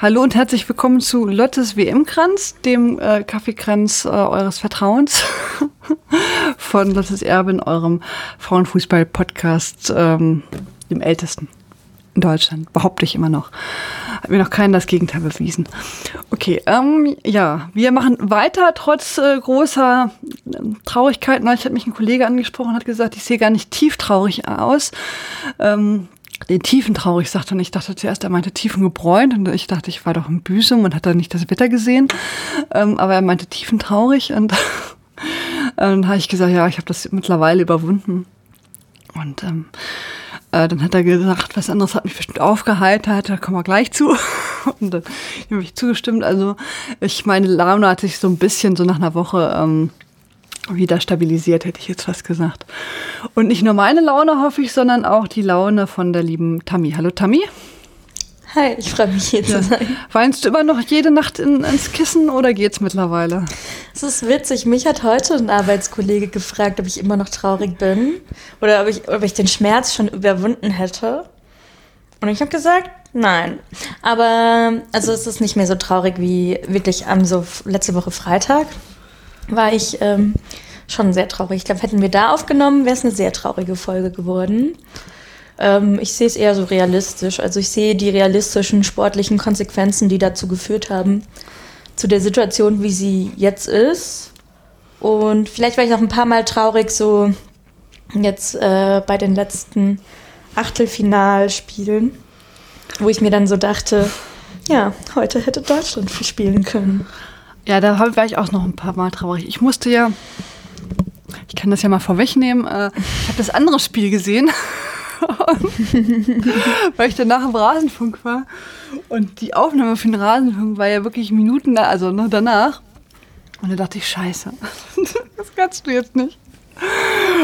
Hallo und herzlich willkommen zu Lottes WM-Kranz, dem äh, Kaffeekranz äh, eures Vertrauens von Lottes Erbin, eurem Frauenfußball-Podcast, ähm, dem ältesten in Deutschland, behaupte ich immer noch. Hat mir noch keiner das Gegenteil bewiesen. Okay, ähm, ja, wir machen weiter trotz äh, großer äh, Traurigkeit. Neulich hat mich ein Kollege angesprochen und hat gesagt, ich sehe gar nicht tief traurig aus. Ähm, den Tiefen traurig sagte und ich dachte zuerst, er meinte Tiefen gebräunt und ich dachte, ich war doch im Büsum und hat da nicht das Wetter gesehen. Ähm, aber er meinte Tiefen traurig und dann habe ich gesagt, ja, ich habe das mittlerweile überwunden. Und ähm, äh, dann hat er gesagt, was anderes hat mich bestimmt aufgeheitert, da kommen wir gleich zu. Und dann habe ich zugestimmt. Also ich meine Laune hat sich so ein bisschen so nach einer Woche ähm, wieder stabilisiert, hätte ich jetzt fast gesagt. Und nicht nur meine Laune hoffe ich, sondern auch die Laune von der lieben Tammy. Hallo Tammy. Hi, ich freue mich hier ja. zu sein. Weinst du immer noch jede Nacht in, ins Kissen oder geht's mittlerweile? Es ist witzig. Mich hat heute ein Arbeitskollege gefragt, ob ich immer noch traurig bin oder ob ich, ob ich den Schmerz schon überwunden hätte. Und ich habe gesagt, nein. Aber also es ist nicht mehr so traurig wie wirklich am so letzte Woche Freitag war ich ähm, schon sehr traurig. Ich glaube, hätten wir da aufgenommen, wäre es eine sehr traurige Folge geworden. Ähm, ich sehe es eher so realistisch. Also ich sehe die realistischen sportlichen Konsequenzen, die dazu geführt haben, zu der Situation, wie sie jetzt ist. Und vielleicht war ich noch ein paar Mal traurig, so jetzt äh, bei den letzten Achtelfinalspielen, wo ich mir dann so dachte, ja, heute hätte Deutschland spielen können. Ja, da war ich auch noch ein paar Mal traurig. Ich musste ja, ich kann das ja mal vorwegnehmen, äh, ich habe das andere Spiel gesehen, weil ich danach im Rasenfunk war. Und die Aufnahme für den Rasenfunk war ja wirklich Minuten da, also ne, danach. Und da dachte ich, scheiße, das kannst du jetzt nicht.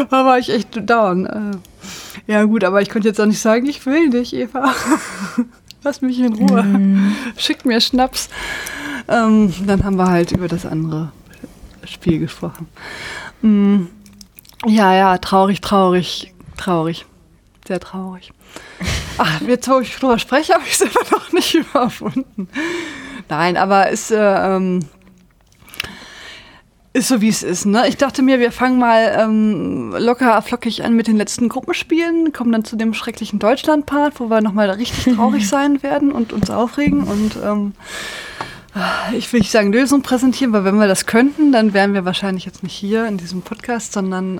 Da war ich echt down. Äh, ja gut, aber ich konnte jetzt auch nicht sagen, ich will dich, Eva. Lass mich in Ruhe. Mm. Schick mir Schnaps. Ähm, dann haben wir halt über das andere Spiel gesprochen. Mm, ja, ja, traurig, traurig, traurig. Sehr traurig. Ach, jetzt, wo ich drüber spreche, habe ich es immer noch nicht überwunden. Nein, aber es äh, ähm, ist so, wie es ist. Ne? Ich dachte mir, wir fangen mal ähm, locker flockig an mit den letzten Gruppenspielen, kommen dann zu dem schrecklichen Deutschland-Part, wo wir nochmal richtig traurig sein werden und uns aufregen und ähm, ich will nicht sagen Lösung präsentieren, weil wenn wir das könnten, dann wären wir wahrscheinlich jetzt nicht hier in diesem Podcast, sondern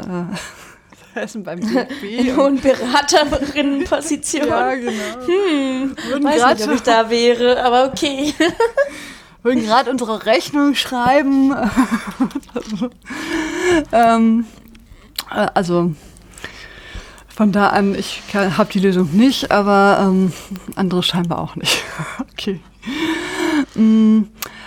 äh, essen beim DFB. In hohen Beraterinnenposition. ja, genau. Hm, weiß nicht, ob ich da wäre, aber okay. Würden gerade unsere Rechnung schreiben. ähm, äh, also von da an, ich habe die Lösung nicht, aber ähm, andere scheinbar auch nicht. okay. Mm,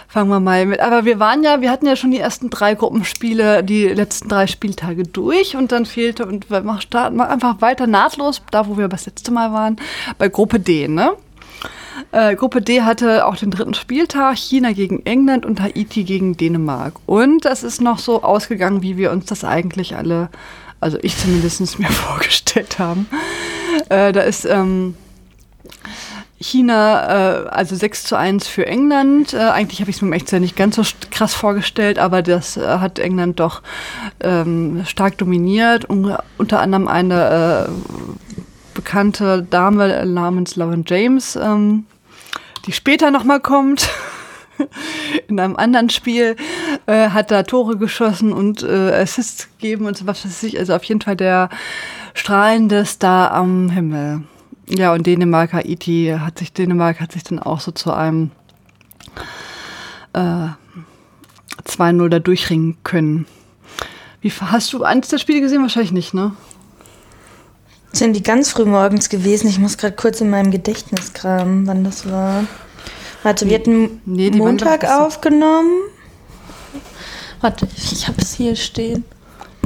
fangen wir mal mit. Aber wir waren ja, wir hatten ja schon die ersten drei Gruppenspiele, die letzten drei Spieltage durch und dann fehlte, und wir starten einfach weiter nahtlos, da wo wir das letzte Mal waren, bei Gruppe D, ne? Äh, Gruppe D hatte auch den dritten Spieltag, China gegen England und Haiti gegen Dänemark. Und das ist noch so ausgegangen, wie wir uns das eigentlich alle, also ich zumindest mir vorgestellt haben. Äh, da ist ähm, China, äh, also 6 zu 1 für England. Äh, eigentlich habe ich es mir echt nicht ganz so krass vorgestellt, aber das äh, hat England doch ähm, stark dominiert. Un unter anderem eine äh, bekannte Dame namens Lauren James, ähm, die später nochmal kommt. In einem anderen Spiel äh, hat da Tore geschossen und äh, Assists gegeben und so was weiß ich. Also auf jeden Fall der strahlende Star am Himmel. Ja, und Dänemark, Haiti hat sich, Dänemark hat sich dann auch so zu einem äh, 2-0 da durchringen können. Wie hast du eins der Spiele gesehen? Wahrscheinlich nicht, ne? Sind die ganz früh morgens gewesen? Ich muss gerade kurz in meinem Gedächtnis kramen, wann das war. Warte, wir hatten nee, Montag aufgenommen. Warte, ich habe es hier stehen.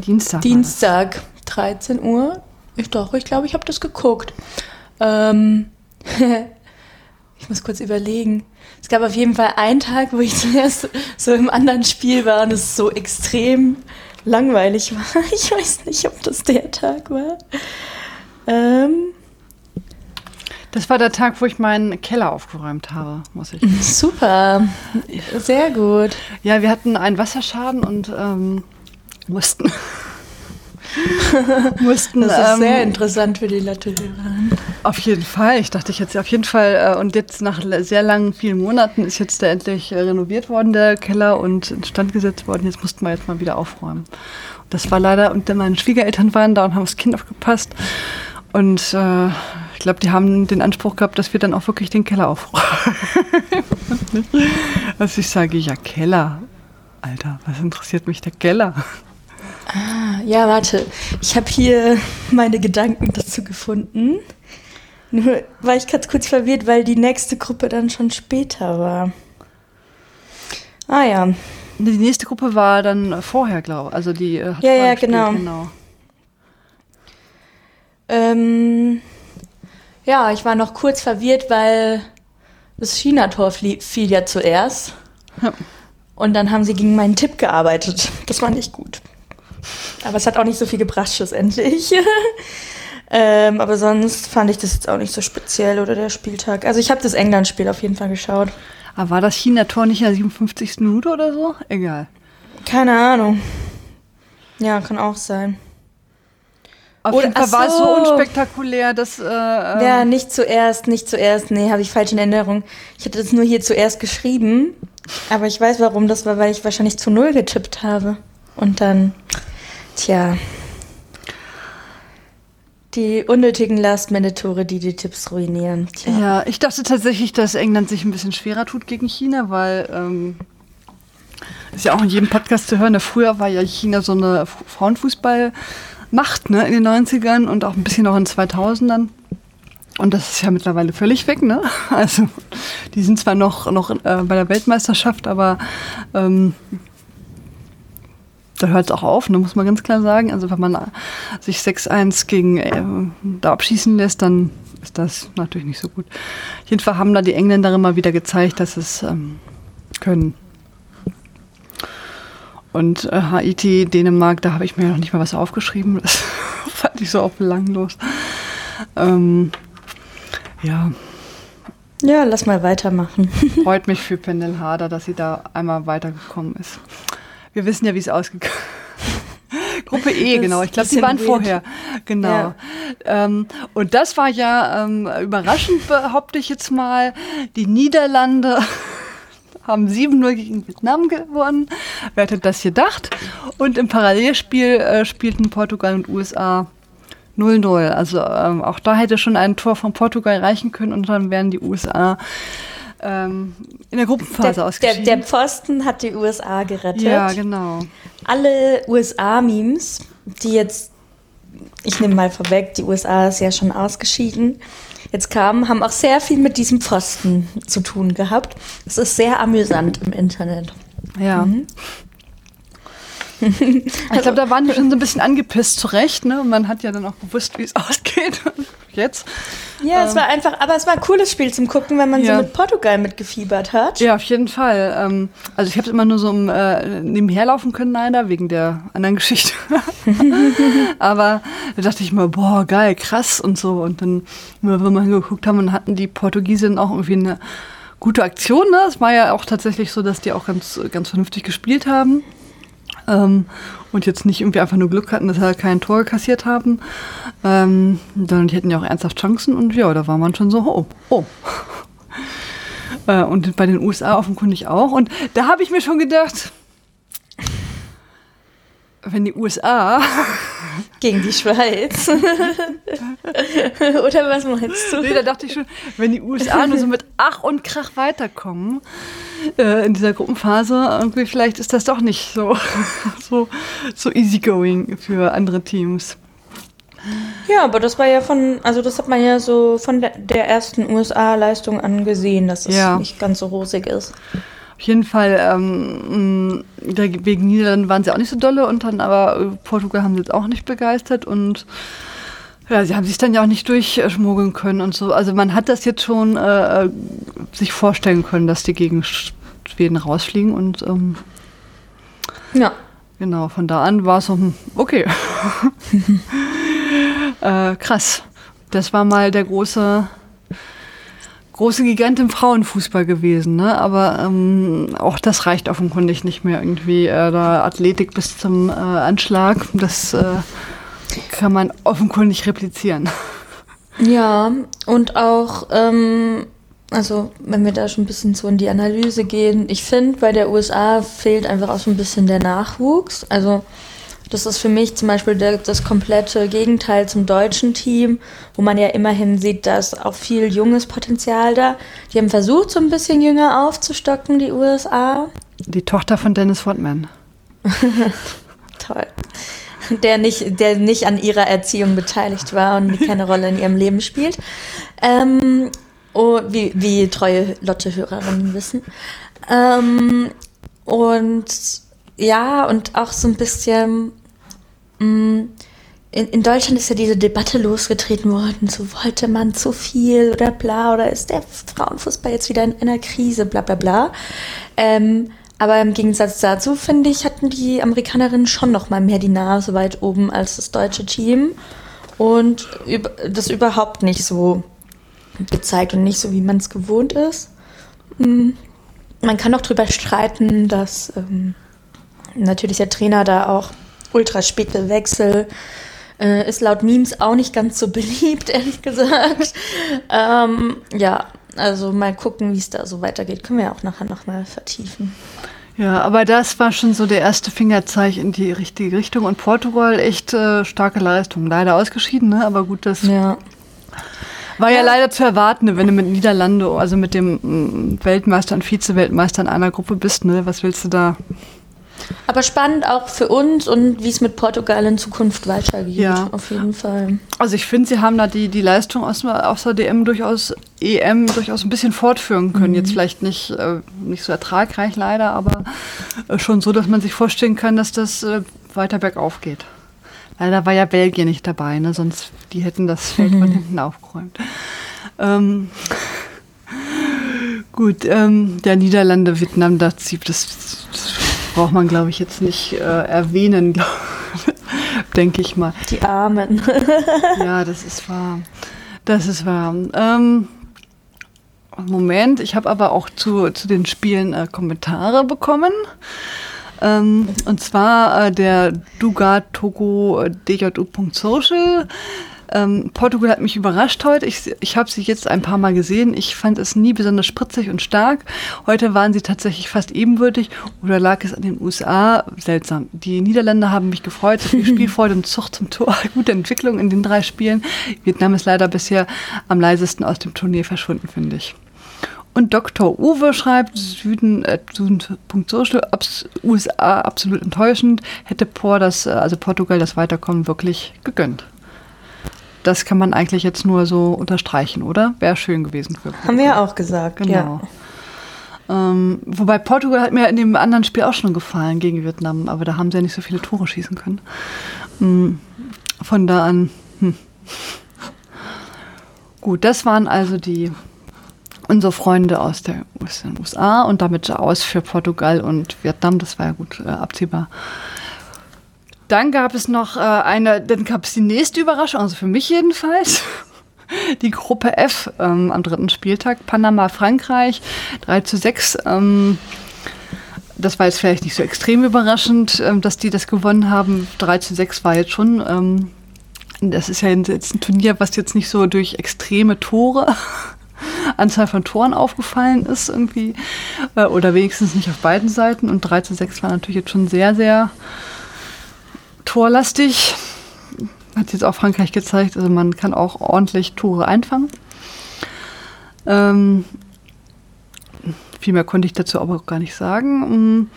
Dienstag. Dienstag, 13 Uhr. Ich doch, ich glaube, ich habe das geguckt. Ähm, ich muss kurz überlegen. Es gab auf jeden Fall einen Tag, wo ich zuerst so im anderen Spiel war und es so extrem langweilig war. Ich weiß nicht, ob das der Tag war. Ähm, Das war der Tag, wo ich meinen Keller aufgeräumt habe, muss ich. Super, sehr gut. Ja, wir hatten einen Wasserschaden und ähm, mussten. mussten Das ist ähm, sehr interessant für die Latte-Hörerin. Auf jeden Fall. Ich dachte ich jetzt auf jeden Fall. Äh, und jetzt nach sehr langen, vielen Monaten ist jetzt der endlich äh, renoviert worden, der Keller, und instand gesetzt worden. Jetzt mussten wir jetzt mal wieder aufräumen. Und das war leider, und meine Schwiegereltern waren da und haben aufs Kind aufgepasst. Und äh, ich glaube, die haben den Anspruch gehabt, dass wir dann auch wirklich den Keller aufräumen. also ich sage, ja, Keller. Alter, was interessiert mich der Keller? Ja, warte. Ich habe hier meine Gedanken dazu gefunden. Nur war ich ganz kurz verwirrt, weil die nächste Gruppe dann schon später war. Ah ja. Die nächste Gruppe war dann vorher, glaube ich. Also die äh, hat Ja, vorher ja, genau. genau. Ähm, ja, ich war noch kurz verwirrt, weil das China-Tor fiel ja zuerst. Ja. Und dann haben sie gegen meinen Tipp gearbeitet. Das war nicht gut. Aber es hat auch nicht so viel gebracht schlussendlich. ähm, aber sonst fand ich das jetzt auch nicht so speziell oder der Spieltag. Also ich habe das England-Spiel auf jeden Fall geschaut. Aber war das China-Tor nicht in der 57. Minute oder so? Egal. Keine Ahnung. Ja, kann auch sein. Auf Oder- jeden Fall war es so unspektakulär, dass. Äh, ähm, Ja, nicht zuerst, nicht zuerst. Nee, habe ich falsch in Erinnerung. Ich hatte das nur hier zuerst geschrieben. Aber ich weiß, warum das war, weil ich wahrscheinlich zu Null getippt habe. Und dann, tja. Die unnötigen Last-Minute-Tore, die die Tipps ruinieren. Tja. Ja, ich dachte tatsächlich, dass England sich ein bisschen schwerer tut gegen China, weil ähm, ist ja auch in jedem Podcast zu hören. Früher war ja China so eine F- Frauenfußballmacht ne, in den 90ern und auch ein bisschen auch in den 2000ern. Und das ist ja mittlerweile völlig weg, ne? Also, die sind zwar noch, noch äh, bei der Weltmeisterschaft, aber ähm, da hört es auch auf, ne, muss man ganz klar sagen. Also, wenn man sich 6-1 gegen äh, da abschießen lässt, dann ist das natürlich nicht so gut. Auf jeden Fall haben da die Engländer immer wieder gezeigt, dass es ähm, können. Und äh, Haiti, Dänemark, da habe ich mir noch nicht mal was aufgeschrieben. Das fand ich so auch belanglos. Ähm, ja, ja, lass mal weitermachen. freut mich für Pendel Harder, dass sie da einmal weitergekommen ist. Wir wissen ja, wie es ausgegangen ist. Gruppe E, Das genau. Ich glaube, die waren weird. vorher. Genau. Ja. Ähm, und das war ja ähm, überraschend, behaupte ich jetzt mal. Die Niederlande haben 7-0 gegen Vietnam gewonnen. Wer hätte das gedacht? Und im Parallelspiel äh, spielten Portugal und USA 0-0. Also ähm, auch da hätte schon ein Tor von Portugal reichen können und dann wären die USA ähm, in der Gruppenphase Der, der, ausgeschieden. der Pfosten hat die USA gerettet. ja, genau. alle USA-Memes, die jetzt, ich nehme mal vorweg, die USA ist ja schon ausgeschieden, jetzt kamen, haben auch sehr viel mit diesem Pfosten zu tun gehabt. Es ist sehr amüsant im Internet. Ja. Ich glaube, da waren die schon so ein bisschen angepisst, zu Recht. Ne? Und man hat ja dann auch gewusst, wie es ausgeht. Jetzt. Ja, es war einfach, aber es war ein cooles Spiel zum Gucken, wenn man Ja. so mit Portugal mitgefiebert hat. Ja, auf jeden Fall. Ähm, also ich habe immer nur so im, äh, nebenher laufen können, leider, wegen der anderen Geschichte. Aber da dachte ich mal, boah, geil, krass und so. Und dann, wenn wir mal geguckt haben, dann hatten die Portugiesinnen auch irgendwie eine gute Aktion. Ne? Es war ja auch tatsächlich so, dass die auch ganz, ganz vernünftig gespielt haben. Ähm, und jetzt nicht irgendwie einfach nur Glück hatten, dass sie kein Tor kassiert haben. Ähm, sondern die hätten ja auch ernsthaft Chancen und ja, da war man schon so, oh, oh. Äh, und bei den USA offenkundig auch. Und da habe ich mir schon gedacht, wenn die USA, Gegen die Schweiz. Oder was meinst du? nee, da dachte ich schon, wenn die USA nur so mit Ach und Krach weiterkommen äh, in dieser Gruppenphase, irgendwie vielleicht ist das doch nicht so, so, so easygoing für andere Teams. Ja, aber das war ja von, also das hat man ja so von der, ersten USA-Leistung angesehen, dass es Ja. nicht ganz so rosig ist. Auf jeden Fall, ähm, da- wegen Niederlanden waren sie auch nicht so dolle und dann aber äh, Portugal haben sie jetzt auch nicht begeistert und ja, sie haben sich dann ja auch nicht durchschmuggeln können und so. Also man hat das jetzt schon äh, äh, sich vorstellen können, dass die gegen Sch- Schweden rausfliegen und ähm, Ja. genau, von da an war es so, hm, okay. äh, krass. Das war mal der große große Gigant im Frauenfußball gewesen, ne? aber ähm, auch das reicht offenkundig nicht mehr irgendwie. Äh, da Athletik bis zum äh, Anschlag, das äh, kann man offenkundig replizieren. Ja, und auch, ähm, also wenn wir da schon ein bisschen so in die Analyse gehen, ich finde, bei der USA fehlt einfach auch so ein bisschen der Nachwuchs. Also das ist für mich zum Beispiel das komplette Gegenteil zum deutschen Team, wo man ja immerhin sieht, dass auch viel junges Potenzial da. Die haben versucht, so ein bisschen jünger aufzustocken, die USA. Die Tochter von Dennis Rodman. Toll. Der nicht, der nicht an ihrer Erziehung beteiligt war und keine Rolle in ihrem Leben spielt. Ähm, oh, wie, wie treue Lotte-Hörerinnen wissen. Ähm, und ja, und auch so ein bisschen in, in, Deutschland ist ja diese Debatte losgetreten worden, so wollte man zu viel oder bla, oder ist der Frauenfußball jetzt wieder in einer Krise, bla bla bla. Ähm, aber im Gegensatz dazu, finde ich, hatten die Amerikanerinnen schon noch mal mehr die Nase weit oben als das deutsche Team und das überhaupt nicht so gezeigt und nicht so, wie man es gewohnt ist. Mm, man kann auch darüber streiten, dass ähm, natürlich der Trainer da auch Ultraspiegelwechsel. Äh, ist laut Memes auch nicht ganz so beliebt, ehrlich gesagt. ähm, ja, also mal gucken, wie es da so weitergeht. Können wir ja auch nachher nochmal vertiefen. Ja, aber das war schon so der erste Fingerzeig in die richtige Richtung. Und Portugal echt äh, starke Leistung. Leider ausgeschieden, ne? aber gut, das ja. war ja, ja, leider zu erwarten, wenn du mit Niederlande, also mit dem mm, Weltmeister und Vize-Weltmeister in einer Gruppe bist. Ne? Was willst du da? Aber spannend auch für uns und wie es mit Portugal in Zukunft weitergeht. Ja. Auf jeden Fall. Also ich finde, sie haben da die, die Leistung aus, aus der DM durchaus, EM durchaus ein bisschen fortführen können. Mhm. Jetzt vielleicht nicht, äh, nicht so ertragreich leider, aber äh, schon so, dass man sich vorstellen kann, dass das äh, weiter bergauf geht. Leider war ja Belgien nicht dabei, ne? sonst die hätten das Feld mhm. von hinten aufgeräumt. Ähm, gut, ähm, der Niederlande, Vietnam, das, das, das braucht man, glaube ich, jetzt nicht äh, erwähnen, denke ich mal. Die Armen. ja, das ist wahr. Das ist wahr. Ähm, Moment, ich habe aber auch zu, zu den Spielen äh, Kommentare bekommen. Ähm, und zwar äh, der Dugat Togo äh, DJU.social ähm, Portugal hat mich überrascht heute. Ich, ich habe sie jetzt ein paar Mal gesehen. Ich fand es nie besonders spritzig und stark. Heute waren sie tatsächlich fast ebenbürtig. Oder lag es an den USA? Seltsam. Die Niederländer haben mich gefreut. So viel Spielfreude und Zucht zum Tor. Gute Entwicklung in den drei Spielen. Vietnam ist leider bisher am leisesten aus dem Turnier verschwunden, finde ich. Und Dr. Uwe schreibt, Süden, äh, Süden.social, USA absolut enttäuschend, hätte Por das, äh, also Portugal das Weiterkommen wirklich gegönnt das kann man eigentlich jetzt nur so unterstreichen, oder? Wäre schön gewesen für Portugal. Haben wir ja auch gesagt, genau. Ja. Ähm, wobei Portugal hat mir in dem anderen Spiel auch schon gefallen gegen Vietnam, aber da haben sie ja nicht so viele Tore schießen können. Ähm, von da an. Hm. Gut, das waren also die unsere Freunde aus, der, aus den USA und damit aus für Portugal und Vietnam. Das war ja gut äh, absehbar. Dann gab es noch äh, eine, dann gab es die nächste Überraschung, also für mich jedenfalls. Die Gruppe F ähm, am dritten Spieltag, Panama, Frankreich, 3 zu 6. Ähm, das war jetzt vielleicht nicht so extrem überraschend, ähm, dass die das gewonnen haben. 3 zu 6 war jetzt schon. Ähm, das ist ja jetzt ein Turnier, was jetzt nicht so durch extreme Tore, Anzahl von Toren aufgefallen ist irgendwie. Äh, oder wenigstens nicht auf beiden Seiten. Und 3 zu 6 war natürlich jetzt schon sehr, sehr torlastig. Hat jetzt auch Frankreich gezeigt. Also man kann auch ordentlich Tore einfangen. Ähm, viel mehr konnte ich dazu aber auch gar nicht sagen.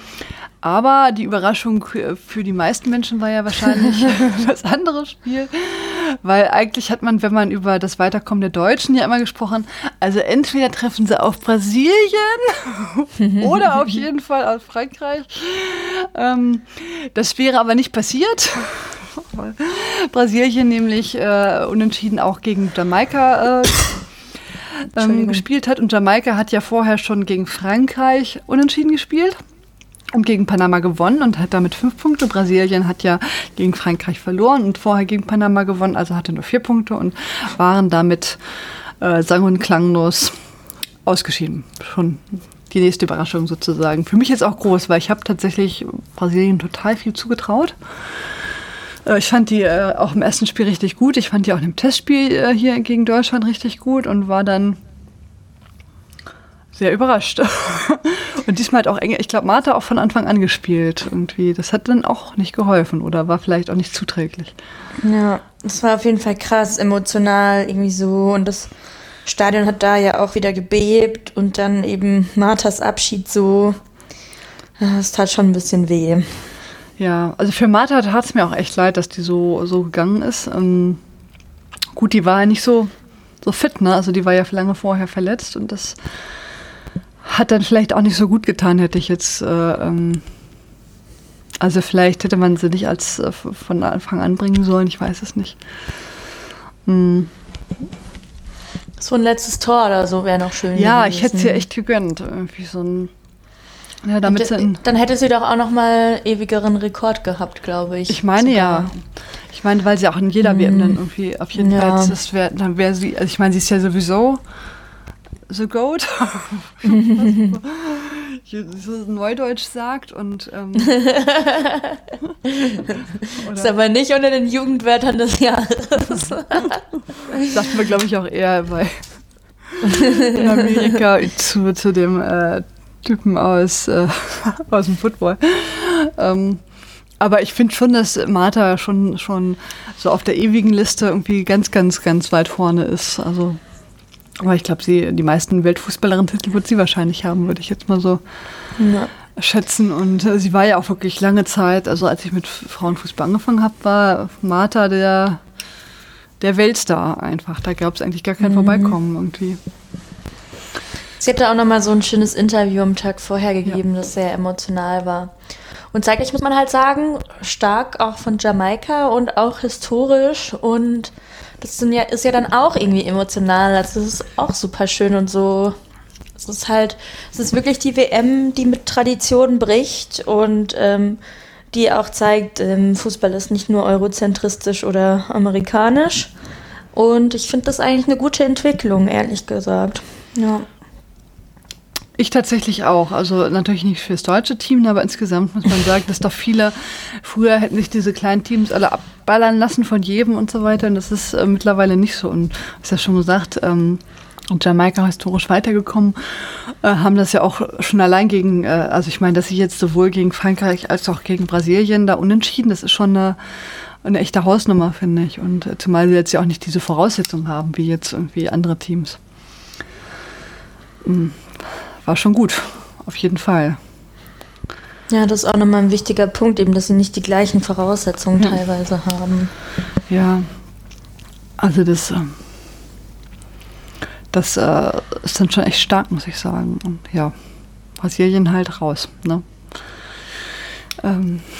Aber die Überraschung für die meisten Menschen war ja wahrscheinlich das andere Spiel. Weil eigentlich hat man, wenn man über das Weiterkommen der Deutschen ja immer gesprochen, also entweder treffen sie auf Brasilien oder auf jeden Fall auf Frankreich. Ähm, das wäre aber nicht passiert. Brasilien nämlich äh, unentschieden auch gegen Jamaika äh, ähm, gespielt hat. Und Jamaika hat ja vorher schon gegen Frankreich unentschieden gespielt und gegen Panama gewonnen und hat damit fünf Punkte. Brasilien hat ja gegen Frankreich verloren und vorher gegen Panama gewonnen, also hatte nur vier Punkte und waren damit äh, sang- und klanglos ausgeschieden. Schon die nächste Überraschung sozusagen. Für mich jetzt auch groß, weil ich habe tatsächlich Brasilien total viel zugetraut. Äh, ich fand die äh, auch im ersten Spiel richtig gut. Ich fand die auch im Testspiel äh, hier gegen Deutschland richtig gut und war dann sehr überrascht. und diesmal hat auch, ich glaube, Martha auch von Anfang an gespielt irgendwie. Das hat dann auch nicht geholfen oder war vielleicht auch nicht zuträglich. Ja, das war auf jeden Fall krass, emotional irgendwie so. Und das Stadion hat da ja auch wieder gebebt und dann eben Marthas Abschied so. Das tat schon ein bisschen weh. Ja, also für Martha tat es mir auch echt leid, dass die so, so gegangen ist. Ähm, gut, die war ja nicht so, so fit, ne? Also die war ja lange vorher verletzt und das hat dann vielleicht auch nicht so gut getan, hätte ich jetzt. Äh, ähm, also vielleicht hätte man sie nicht als äh, von Anfang an bringen sollen, ich weiß es nicht. Hm. So ein letztes Tor oder so wäre noch schön. Ja, gewesen. ich hätte sie echt gegönnt. Irgendwie so ein. Ja, damit dann, dann hätte sie doch auch noch mal ewigeren Rekord gehabt, glaube ich. Ich meine sogar. ja. Ich meine, weil sie auch in jeder WM dann irgendwie auf jeden ja. Fall, das wär, dann wäre sie, also ich meine, sie ist ja sowieso The Goat, so Neudeutsch sagt und ähm, ist aber nicht unter den Jugendwörtern des Jahres. Sagt man, glaube ich, auch eher bei in Amerika zu, zu dem äh, Typen aus, äh, aus dem Football. Ähm, aber ich finde schon, dass Martha schon, schon so auf der ewigen Liste irgendwie ganz, ganz, ganz weit vorne ist. Also aber ich glaube, sie, die meisten Weltfußballerinnen-Titel wird sie wahrscheinlich haben, würde ich jetzt mal so ja. schätzen. Und äh, sie war ja auch wirklich lange Zeit, also als ich mit Frauenfußball angefangen habe, war Martha der, der Weltstar einfach. Da gab es eigentlich gar kein mhm. Vorbeikommen irgendwie. Sie hatte auch nochmal so ein schönes Interview am Tag vorher gegeben, ja. das sehr emotional war. Und zeitlich muss man halt sagen, stark auch von Jamaika und auch historisch und das ja, ist ja dann auch irgendwie emotional. Also das ist auch super schön und so. Es ist halt, es ist wirklich die WM, die mit Tradition bricht und ähm, die auch zeigt, ähm, Fußball ist nicht nur eurozentristisch oder amerikanisch. Und ich finde das eigentlich eine gute Entwicklung, ehrlich gesagt. Ja. Ich tatsächlich auch. Also natürlich nicht fürs deutsche Team, aber insgesamt muss man sagen, dass doch viele früher hätten sich diese kleinen Teams alle abballern lassen von jedem und so weiter. Und das ist äh, mittlerweile nicht so. Und ist ja schon gesagt, ähm, und Jamaika historisch weitergekommen, äh, haben das ja auch schon allein gegen, äh, also ich meine, dass sie jetzt sowohl gegen Frankreich als auch gegen Brasilien da unentschieden, das ist schon eine, eine echte Hausnummer, finde ich. Und äh, zumal sie jetzt ja auch nicht diese Voraussetzungen haben, wie jetzt irgendwie andere Teams. Mhm war schon gut, auf jeden Fall. Ja, das ist auch nochmal ein wichtiger Punkt, eben, dass sie nicht die gleichen Voraussetzungen ja. teilweise haben. Ja, also das, ähm, das äh, ist dann schon echt stark, muss ich sagen. Und ja, Brasilien halt raus. Ne? Ähm,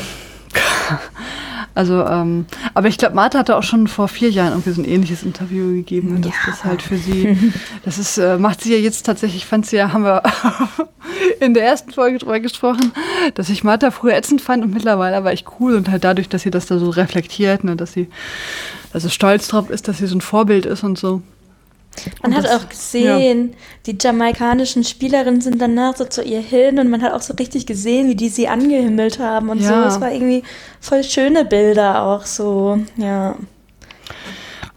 Also, ähm, aber ich glaube, Martha hatte auch schon vor vier Jahren irgendwie so ein ähnliches Interview gegeben. Und das ja. ist halt für sie, das ist, äh, macht sie ja jetzt tatsächlich, fand sie ja, haben wir in der ersten Folge drüber gesprochen, dass ich Martha früher ätzend fand und mittlerweile war ich cool und halt dadurch, dass sie das da so reflektiert, ne, dass sie also stolz drauf ist, dass sie so ein Vorbild ist und so. Man und hat das, auch gesehen, ja. die jamaikanischen Spielerinnen sind danach so zu ihr hin und man hat auch so richtig gesehen, wie die sie angehimmelt haben und ja. so. Es war irgendwie voll schöne Bilder auch so, ja.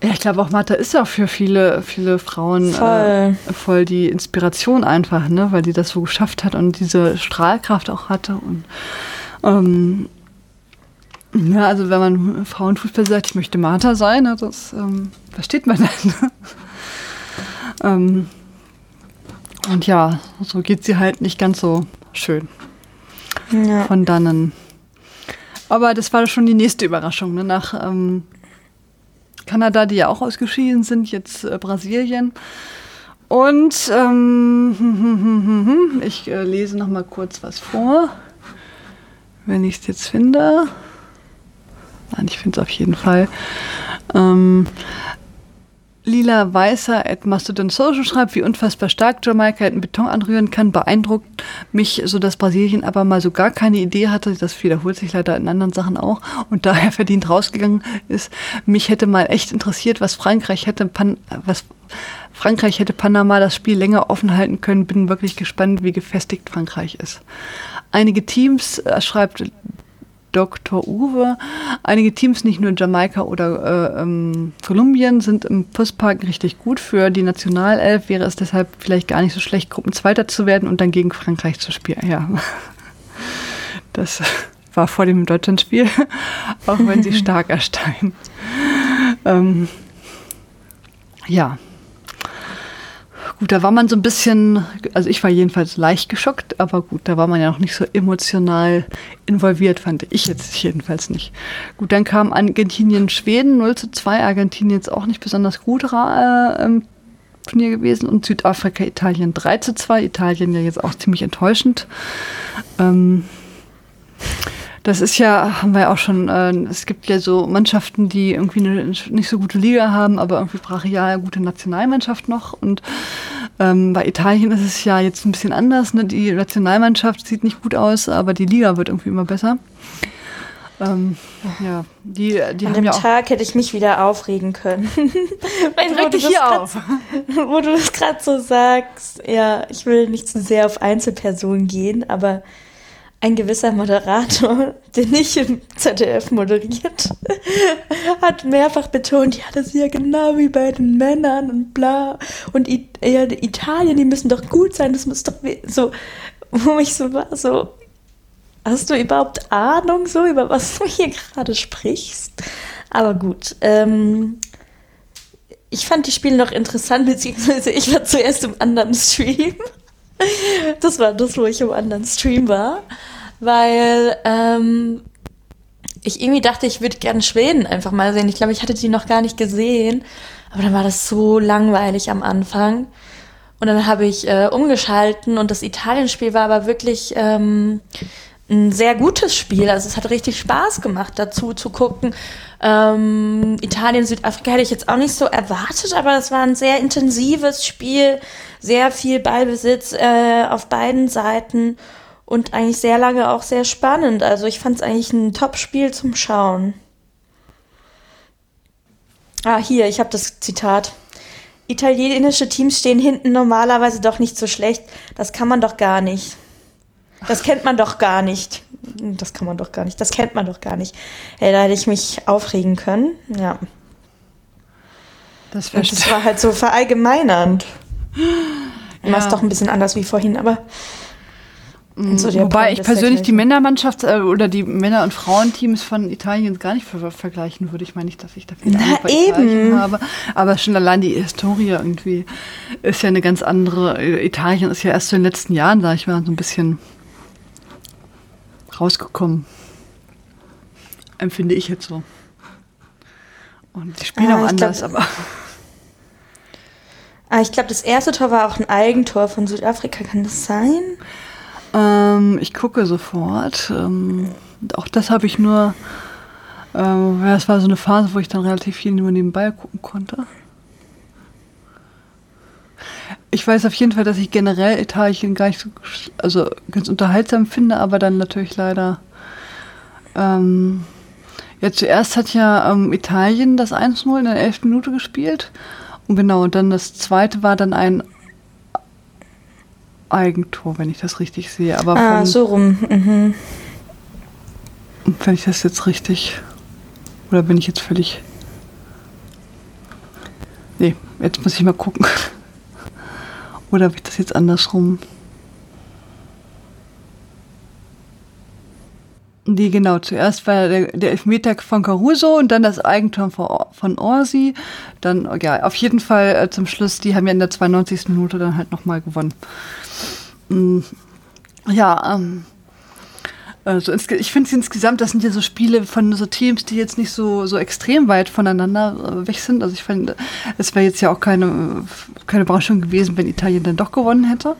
Ja, ich glaube auch Martha ist ja auch für viele, viele Frauen voll. Äh, voll die Inspiration einfach, ne, weil die das so geschafft hat und diese Strahlkraft auch hatte und ähm, ja, also wenn man Frauenfußball sagt, ich möchte Martha sein, ne, das ähm, versteht man dann. Ähm, und ja, so geht sie halt nicht ganz so schön. Ja. Von dannen. Aber das war schon die nächste Überraschung. Ne? Nach ähm, Kanada, die ja auch ausgeschieden sind, jetzt äh, Brasilien. Und ähm, ich äh, lese noch mal kurz was vor, wenn ich es jetzt finde. Nein, ich finde es auf jeden Fall. Ähm, Lila-Weißer at Mastodon Social schreibt, wie unfassbar stark Jamaika in Beton anrühren kann, beeindruckt mich, so dass Brasilien aber mal so gar keine Idee hatte. Das wiederholt sich leider in anderen Sachen auch und daher verdient rausgegangen ist. Mich hätte mal echt interessiert, was Frankreich hätte, Pan was Frankreich hätte Panama das Spiel länger offen halten können. Bin wirklich gespannt, wie gefestigt Frankreich ist. Einige Teams, äh, schreibt Dr. Uwe. Einige Teams, nicht nur Jamaika oder äh, ähm, Kolumbien, sind im Postpark richtig gut. Für die Nationalelf wäre es deshalb vielleicht gar nicht so schlecht, Gruppenzweiter zu werden und dann gegen Frankreich zu spielen. Ja, das war vor dem Deutschlandspiel, auch wenn sie stark ersteigen. Ähm, ja, Gut, da war man so ein bisschen, also ich war jedenfalls leicht geschockt, aber gut, da war man ja noch nicht so emotional involviert, fand ich jetzt jedenfalls nicht. Gut, dann kam Argentinien, Schweden 0 zu 2, Argentinien jetzt auch nicht besonders gut äh, im Turnier gewesen und Südafrika, Italien 3 zu 2, Italien ja jetzt auch ziemlich enttäuschend. Ähm, das ist ja, haben wir ja auch schon, äh, es gibt ja so Mannschaften, die irgendwie eine nicht so gute Liga haben, aber irgendwie brachial ja gute Nationalmannschaft noch. Und ähm, bei Italien ist es ja jetzt ein bisschen anders. Ne? Die Nationalmannschaft sieht nicht gut aus, aber die Liga wird irgendwie immer besser. Ähm, ja, die, die An dem ja Tag hätte ich mich wieder aufregen können. Weil Reg dich hier grad- auf. wo du das gerade so sagst, ja, ich will nicht zu sehr auf Einzelpersonen gehen, aber ein gewisser Moderator, der nicht im ZDF moderiert, hat mehrfach betont, ja, das ist ja genau wie bei den Männern und bla. Und I ja, Italien, die müssen doch gut sein, das muss doch so, wo ich so war, so, hast du überhaupt Ahnung so, über was du hier gerade sprichst? Aber gut, ähm, ich fand die Spiele noch interessant, beziehungsweise ich war zuerst im anderen Stream. Das war das, wo ich im anderen Stream war, weil ähm, ich irgendwie dachte, ich würde gerne Schweden einfach mal sehen. Ich glaube, ich hatte die noch gar nicht gesehen, aber dann war das so langweilig am Anfang. Und dann habe ich äh, umgeschalten und das Italien-Spiel war aber wirklich ähm, ein sehr gutes Spiel. Also es hat richtig Spaß gemacht, dazu zu gucken. Ähm, Italien, Südafrika hätte ich jetzt auch nicht so erwartet, aber es war ein sehr intensives Spiel, sehr viel Ballbesitz äh, auf beiden Seiten und eigentlich sehr lange auch sehr spannend. Also ich fand es eigentlich ein Top-Spiel zum Schauen. Ah, hier, ich habe das Zitat. Italienische Teams stehen hinten normalerweise doch nicht so schlecht. Das kann man doch gar nicht. Das kennt man doch gar nicht. Das kann man doch gar nicht. Das kennt man doch gar nicht. Hey, da hätte ich mich aufregen können. Ja. Das das war halt so verallgemeinernd. Ja. War es doch ein bisschen anders wie vorhin, aber. so der Wobei ich persönlich halt die Männermannschaft äh, oder die Männer- und Frauenteams von Italien gar nicht ver vergleichen würde. Ich meine nicht, dass ich bei Italien eben. habe, aber schon allein die Historie irgendwie ist ja eine ganz andere. Äh, Italien ist ja erst so in den letzten Jahren, sag ich mal, so ein bisschen rausgekommen. Empfinde ich jetzt so. Und die spielen Ah, auch ich glaub- anders, aber Ah, ich glaube, das erste Tor war auch ein Eigentor von Südafrika. Kann das sein? Ähm, ich gucke sofort. Ähm, auch das habe ich nur. Ähm, ja, es war so eine Phase, wo ich dann relativ viel nur nebenbei gucken konnte. Ich weiß auf jeden Fall, dass ich generell Italien gar nicht so, also ganz unterhaltsam finde, aber dann natürlich leider. Ähm, ja, zuerst hat ja ähm, Italien das 1-0 in der 11. Minute gespielt. Und genau, und dann das zweite war dann ein Eigentor, wenn ich das richtig sehe. Aber Ah, von, so rum. Mhm. wenn ich das jetzt richtig. Oder bin ich jetzt völlig. Nee, jetzt muss ich mal gucken. Oder habe ich das jetzt andersrum? Nee, genau. Zuerst war der, der Elfmeter von Caruso und dann das Eigentor von, von Orsi. Dann, ja, auf jeden Fall äh, zum Schluss, die haben ja in der 92. Minute dann halt nochmal gewonnen. Mm, Ja, ähm, also ich finde insgesamt, das sind ja so Spiele von so Teams, die jetzt nicht so, so extrem weit voneinander äh, weg sind. Also ich finde, es wäre jetzt ja auch keine, keine Überraschung gewesen, wenn Italien dann doch gewonnen hätte.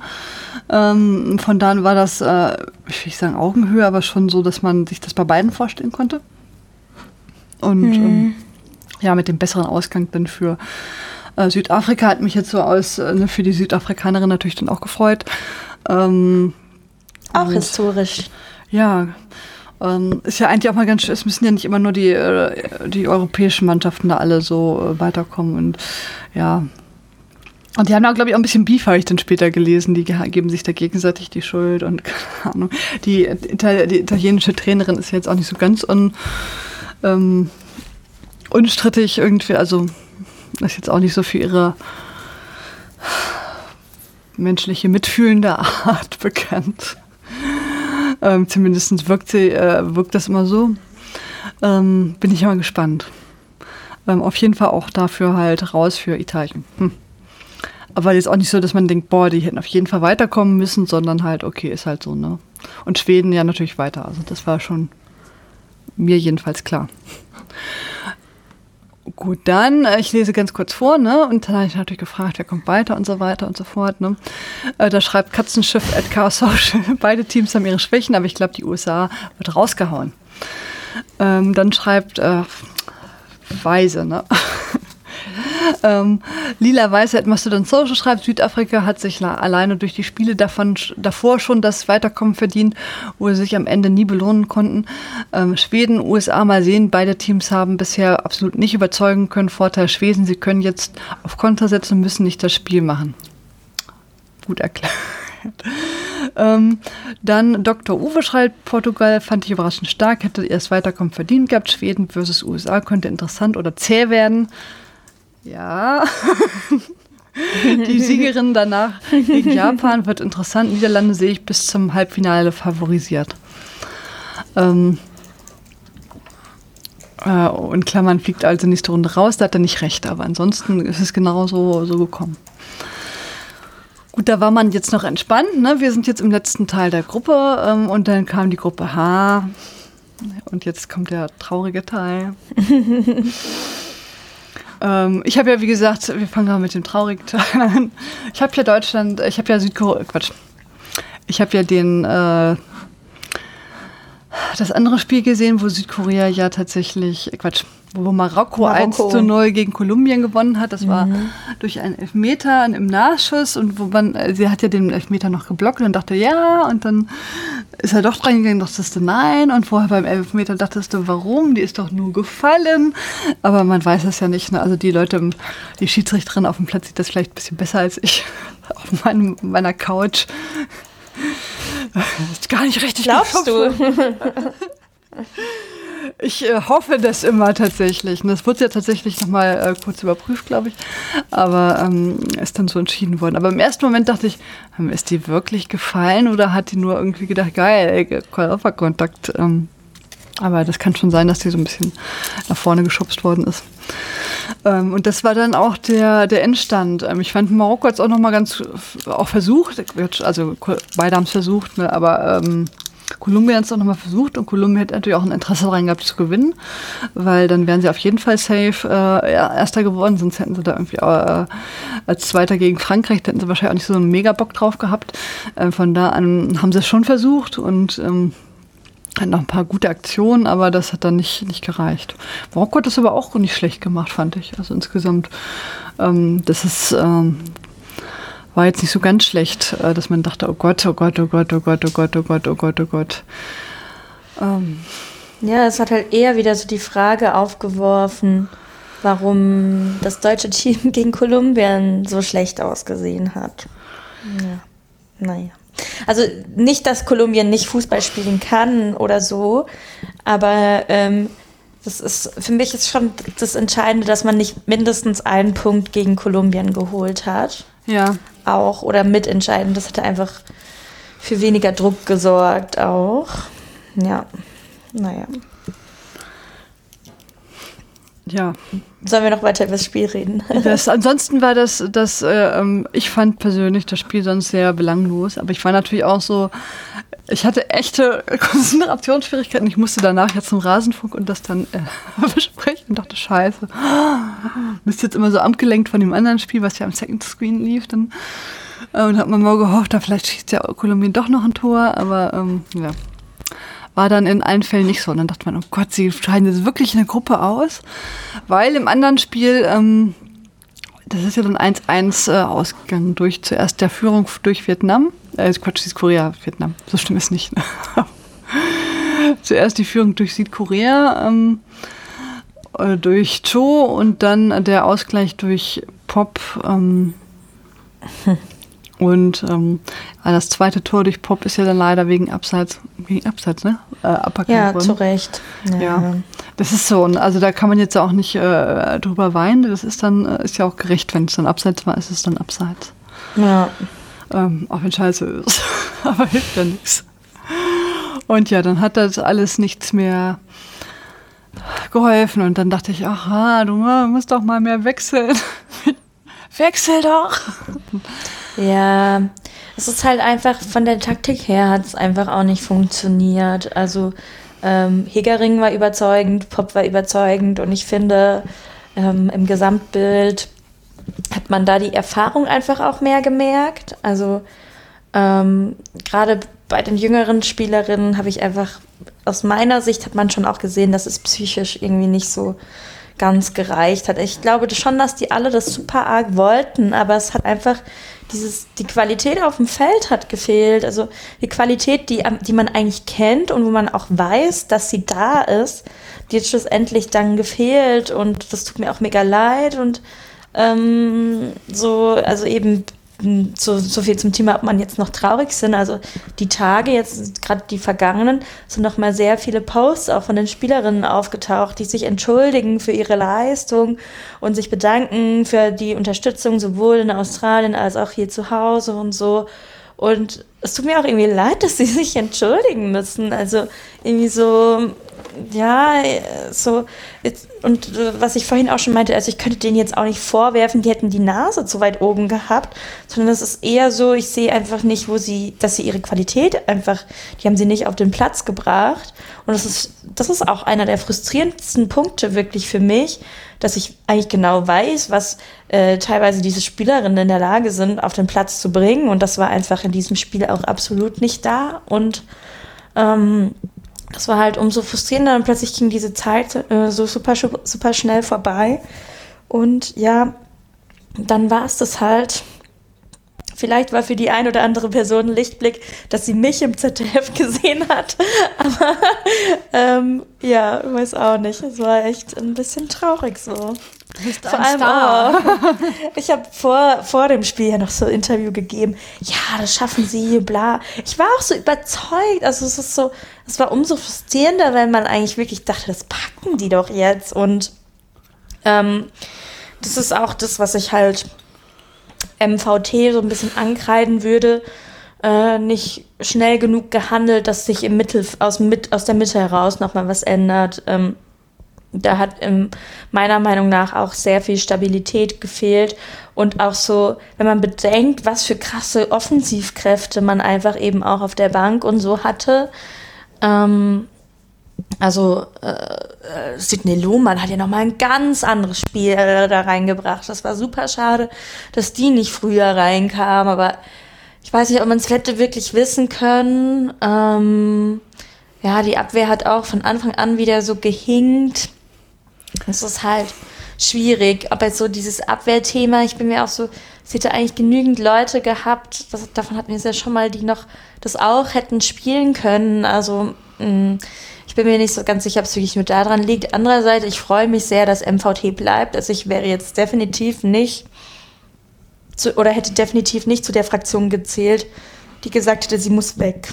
Ähm, von daher war das, äh, ich will nicht sagen Augenhöhe, aber schon so, dass man sich das bei beiden vorstellen konnte. Und ähm, ja, mit dem besseren Ausgang dann für Äh, Südafrika hat mich jetzt so aus, äh, ne, für die Südafrikanerin natürlich dann auch gefreut. Ähm, Auch historisch. Ja, ähm, ist ja eigentlich auch mal ganz schön. Es müssen ja nicht immer nur die, äh, die europäischen Mannschaften da alle so äh, weiterkommen. Und ja. Und die haben auch, glaube ich, auch ein bisschen Beef, habe ich dann später gelesen. Die ge- geben sich da gegenseitig die Schuld und keine Ahnung. Die, Ital die italienische Trainerin ist jetzt auch nicht so ganz un, ähm, unstrittig irgendwie. Also ist jetzt auch nicht so für ihre menschliche, mitfühlende Art bekannt. Ähm, zumindest wirkt, sie, äh, wirkt das immer so. Ähm, bin ich mal gespannt. Ähm, auf jeden Fall auch dafür halt raus für Italien. Hm. Aber jetzt auch nicht so, dass man denkt, boah, die hätten auf jeden Fall weiterkommen müssen, sondern halt, okay, ist halt so, ne? Und Schweden ja natürlich weiter. Also das war schon mir jedenfalls klar. Gut, dann, äh, ich lese ganz kurz vor, ne? Und dann habe ich natürlich gefragt, wer kommt weiter und so weiter und so fort, ne? Äh, da schreibt Katzenschiff at Chaos Social. Beide Teams haben ihre Schwächen, aber ich glaube, die USA wird rausgehauen. Ähm, dann schreibt äh, Weise, ne? ähm, Lila Weiße at Mastodon Social schreibt, Südafrika hat sich alleine durch die Spiele davon, davor schon das Weiterkommen verdient, wo sie sich am Ende nie belohnen konnten. Ähm, Schweden, USA, mal sehen, beide Teams haben bisher absolut nicht überzeugen können. Vorteil Schweden, sie können jetzt auf Konter setzen und müssen nicht das Spiel machen. Gut erklärt. Ähm, dann Dr. Uwe schreibt, Portugal fand ich überraschend stark, hätte erst Weiterkommen verdient gehabt. Schweden versus USA könnte interessant oder zäh werden. Ja. Die Siegerin danach gegen Japan wird interessant. Niederlande sehe ich bis zum Halbfinale favorisiert. Ähm, äh, in Klammern fliegt also nächste Runde raus, da hat er nicht recht, aber ansonsten ist es genau so, so gekommen. Gut, da war man jetzt noch entspannt. Ne? Wir sind jetzt im letzten Teil der Gruppe ähm, und dann kam die Gruppe H. Und jetzt kommt der traurige Teil. ähm, ich habe ja, wie gesagt, wir fangen mal mit dem traurigen Teil an. Ich habe ja Deutschland, ich habe ja Südkorea, Quatsch. Ich habe ja den, äh, das andere Spiel gesehen, wo Südkorea ja tatsächlich, äh, Quatsch, wo Marokko, Marokko. 1 zu 0 gegen Kolumbien gewonnen hat. Das war durch einen Elfmeter im Nachschuss und wo man, äh, sie hat ja den Elfmeter noch geblockt und dachte ja und dann ist er doch dran gegangen, dachtest du nein und vorher beim Elfmeter dachtest du, warum? Die ist doch nur gefallen. Aber man weiß es ja nicht. Ne? Also die Leute, die Schiedsrichterin auf dem Platz sieht das vielleicht ein bisschen besser als ich auf meinem, meiner Couch. Ist gar nicht richtig Glaubst du? Ich äh, hoffe das immer tatsächlich. Und das wurde ja tatsächlich nochmal äh, kurz überprüft, glaube ich. Aber ähm, ist dann so entschieden worden. Aber im ersten Moment dachte ich, ähm, ist die wirklich gefallen oder hat die nur irgendwie gedacht, geil, ey, Körperkontakt. Ähm, aber das kann schon sein, dass die so ein bisschen nach vorne geschubst worden ist. Ähm, und das war dann auch der, der Endstand. Ähm, ich fand Marokko jetzt auch nochmal ganz äh, auch versucht, also beide haben es versucht, ne, aber ähm, Kolumbien hat es auch nochmal versucht und Kolumbien hätte natürlich auch ein Interesse daran gehabt zu gewinnen, weil dann wären sie auf jeden Fall safe äh, Erster geworden, sonst hätten sie da irgendwie äh, als Zweiter gegen Frankreich, da hätten sie wahrscheinlich auch nicht so einen mega Bock drauf gehabt. Ähm, von da an haben sie es schon versucht und ähm, hat noch ein paar gute Aktionen, aber das hat dann nicht, nicht gereicht. Marokko hat das aber auch nicht schlecht gemacht, fand ich. Also insgesamt, ähm, das ist, ähm, war jetzt nicht so ganz schlecht, äh, dass man dachte, oh Gott, oh Gott, oh Gott, oh Gott, oh Gott, oh Gott, oh Gott, oh Gott. Ähm, Ja, es hat halt eher wieder so die Frage aufgeworfen, warum das deutsche Team gegen Kolumbien so schlecht ausgesehen hat. Ja, naja. Also nicht, dass Kolumbien nicht Fußball spielen kann oder so, aber ähm, das ist für mich ist schon das Entscheidende, dass man nicht mindestens einen Punkt gegen Kolumbien geholt hat. ja, Auch oder mitentscheidend. Das hatte einfach für weniger Druck gesorgt auch. Ja, naja. Ja. Sollen wir noch weiter über das Spiel reden? Das, ansonsten war das, das äh, ähm, ich fand persönlich das Spiel sonst sehr belanglos, aber ich war natürlich auch so, ich hatte echte Konzentrationsschwierigkeiten. Ich musste danach jetzt zum Rasenfunk und das dann äh, besprechen und dachte, scheiße, bist jetzt immer so abgelenkt von dem anderen Spiel, was ja am Second Screen lief. Dann, äh, und hat man mal gehofft, da vielleicht schießt ja Kolumbien doch noch ein Tor, aber ähm, ja. War dann in allen Fällen nicht so. Und dann dachte man, oh Gott, sie scheiden jetzt wirklich eine Gruppe aus. Weil im anderen Spiel, ähm, das ist ja dann 1-1 äh, ausgegangen durch zuerst der Führung durch Vietnam. Äh, Quatsch, Südkorea, Vietnam. So schlimm ist nicht. Zuerst die Führung durch Südkorea, ähm, äh, durch Cho und dann der Ausgleich durch Pop. Ähm, und ähm, das zweite Tor durch Pop ist ja dann leider wegen Abseits, wegen Abseits, ne? Äh, ja, worden. zu Recht. Ja. ja. das ist so. Also da kann man jetzt auch nicht äh, drüber weinen. Das ist dann, äh, ist ja auch gerecht, wenn es dann Abseits war, ist es dann Abseits. Ja. Ähm, auch wenn Scheiße ist. Aber hilft ja nichts. Und ja, dann hat das alles nichts mehr geholfen. Und dann dachte ich, aha, du musst doch mal mehr wechseln. Wechsel doch! Ja, es ist halt einfach, von der Taktik her hat es einfach auch nicht funktioniert. Also ähm, Hegering war überzeugend, Pop war überzeugend und ich finde, ähm, im Gesamtbild hat man da die Erfahrung einfach auch mehr gemerkt. Also ähm, gerade bei den jüngeren Spielerinnen habe ich einfach, aus meiner Sicht hat man schon auch gesehen, dass es psychisch irgendwie nicht so ganz gereicht hat. Ich glaube schon, dass die alle das super arg wollten, aber es hat einfach dieses, die Qualität auf dem Feld hat gefehlt. Also die Qualität, die, die man eigentlich kennt und wo man auch weiß, dass sie da ist, die hat schlussendlich dann gefehlt und das tut mir auch mega leid und ähm, so, also eben so, so viel zum Thema, ob man jetzt noch traurig sind. Also die Tage, jetzt gerade die vergangenen, sind noch mal sehr viele Posts auch von den Spielerinnen aufgetaucht, die sich entschuldigen für ihre Leistung und sich bedanken für die Unterstützung sowohl in Australien als auch hier zu Hause und so. Und es tut mir auch irgendwie leid, dass sie sich entschuldigen müssen. Also irgendwie so, ja, so, jetzt, und äh, was ich vorhin auch schon meinte, also ich könnte denen jetzt auch nicht vorwerfen, die hätten die Nase zu weit oben gehabt, sondern es ist eher so, ich sehe einfach nicht, wo sie, dass sie ihre Qualität einfach, die haben sie nicht auf den Platz gebracht. Und das ist, das ist auch einer der frustrierendsten Punkte wirklich für mich, dass ich eigentlich genau weiß, was äh, teilweise diese Spielerinnen in der Lage sind, auf den Platz zu bringen. Und das war einfach in diesem Spiel auch absolut nicht da. Und ähm, das war halt umso frustrierender und plötzlich ging diese Zeit äh, so super, super schnell vorbei. Und ja, dann war es das halt. Vielleicht war für die ein oder andere Person ein Lichtblick, dass sie mich im ZDF gesehen hat. Aber ähm, ja, weiß auch nicht. Es war echt ein bisschen traurig so. Vor allem. Oh, ich habe vor, vor dem Spiel ja noch so ein Interview gegeben. Ja, das schaffen sie, bla. Ich war auch so überzeugt. Also es ist so, es war umso frustrierender, weil man eigentlich wirklich dachte, das packen die doch jetzt. Und ähm, das ist auch das, was ich halt MVT so ein bisschen ankreiden würde. Äh, nicht schnell genug gehandelt, dass sich im Mittel, aus, mit, aus der Mitte heraus nochmal was ändert. Ähm, da hat ähm, meiner Meinung nach auch sehr viel Stabilität gefehlt und auch so, wenn man bedenkt, was für krasse Offensivkräfte man einfach eben auch auf der Bank und so hatte. Ähm, also äh, äh Sidney Lohmann hat ja nochmal ein ganz anderes Spiel da reingebracht. Das war super schade, dass die nicht früher reinkam, aber ich weiß nicht, ob man es hätte wirklich wissen können. Ähm, ja, die Abwehr hat auch von Anfang an wieder so gehinkt. Es ist halt schwierig. Aber so dieses Abwehrthema, ich bin mir auch so, es hätte eigentlich genügend Leute gehabt, das, davon hatten wir es ja schon mal, die noch das auch hätten spielen können. Also mh, mm, bin mir nicht so ganz sicher, ob es wirklich nur daran liegt. Andererseits, ich freue mich sehr, dass MVT bleibt. Also ich wäre jetzt definitiv nicht zu, oder hätte definitiv nicht zu der Fraktion gezählt, die gesagt hätte, sie muss weg.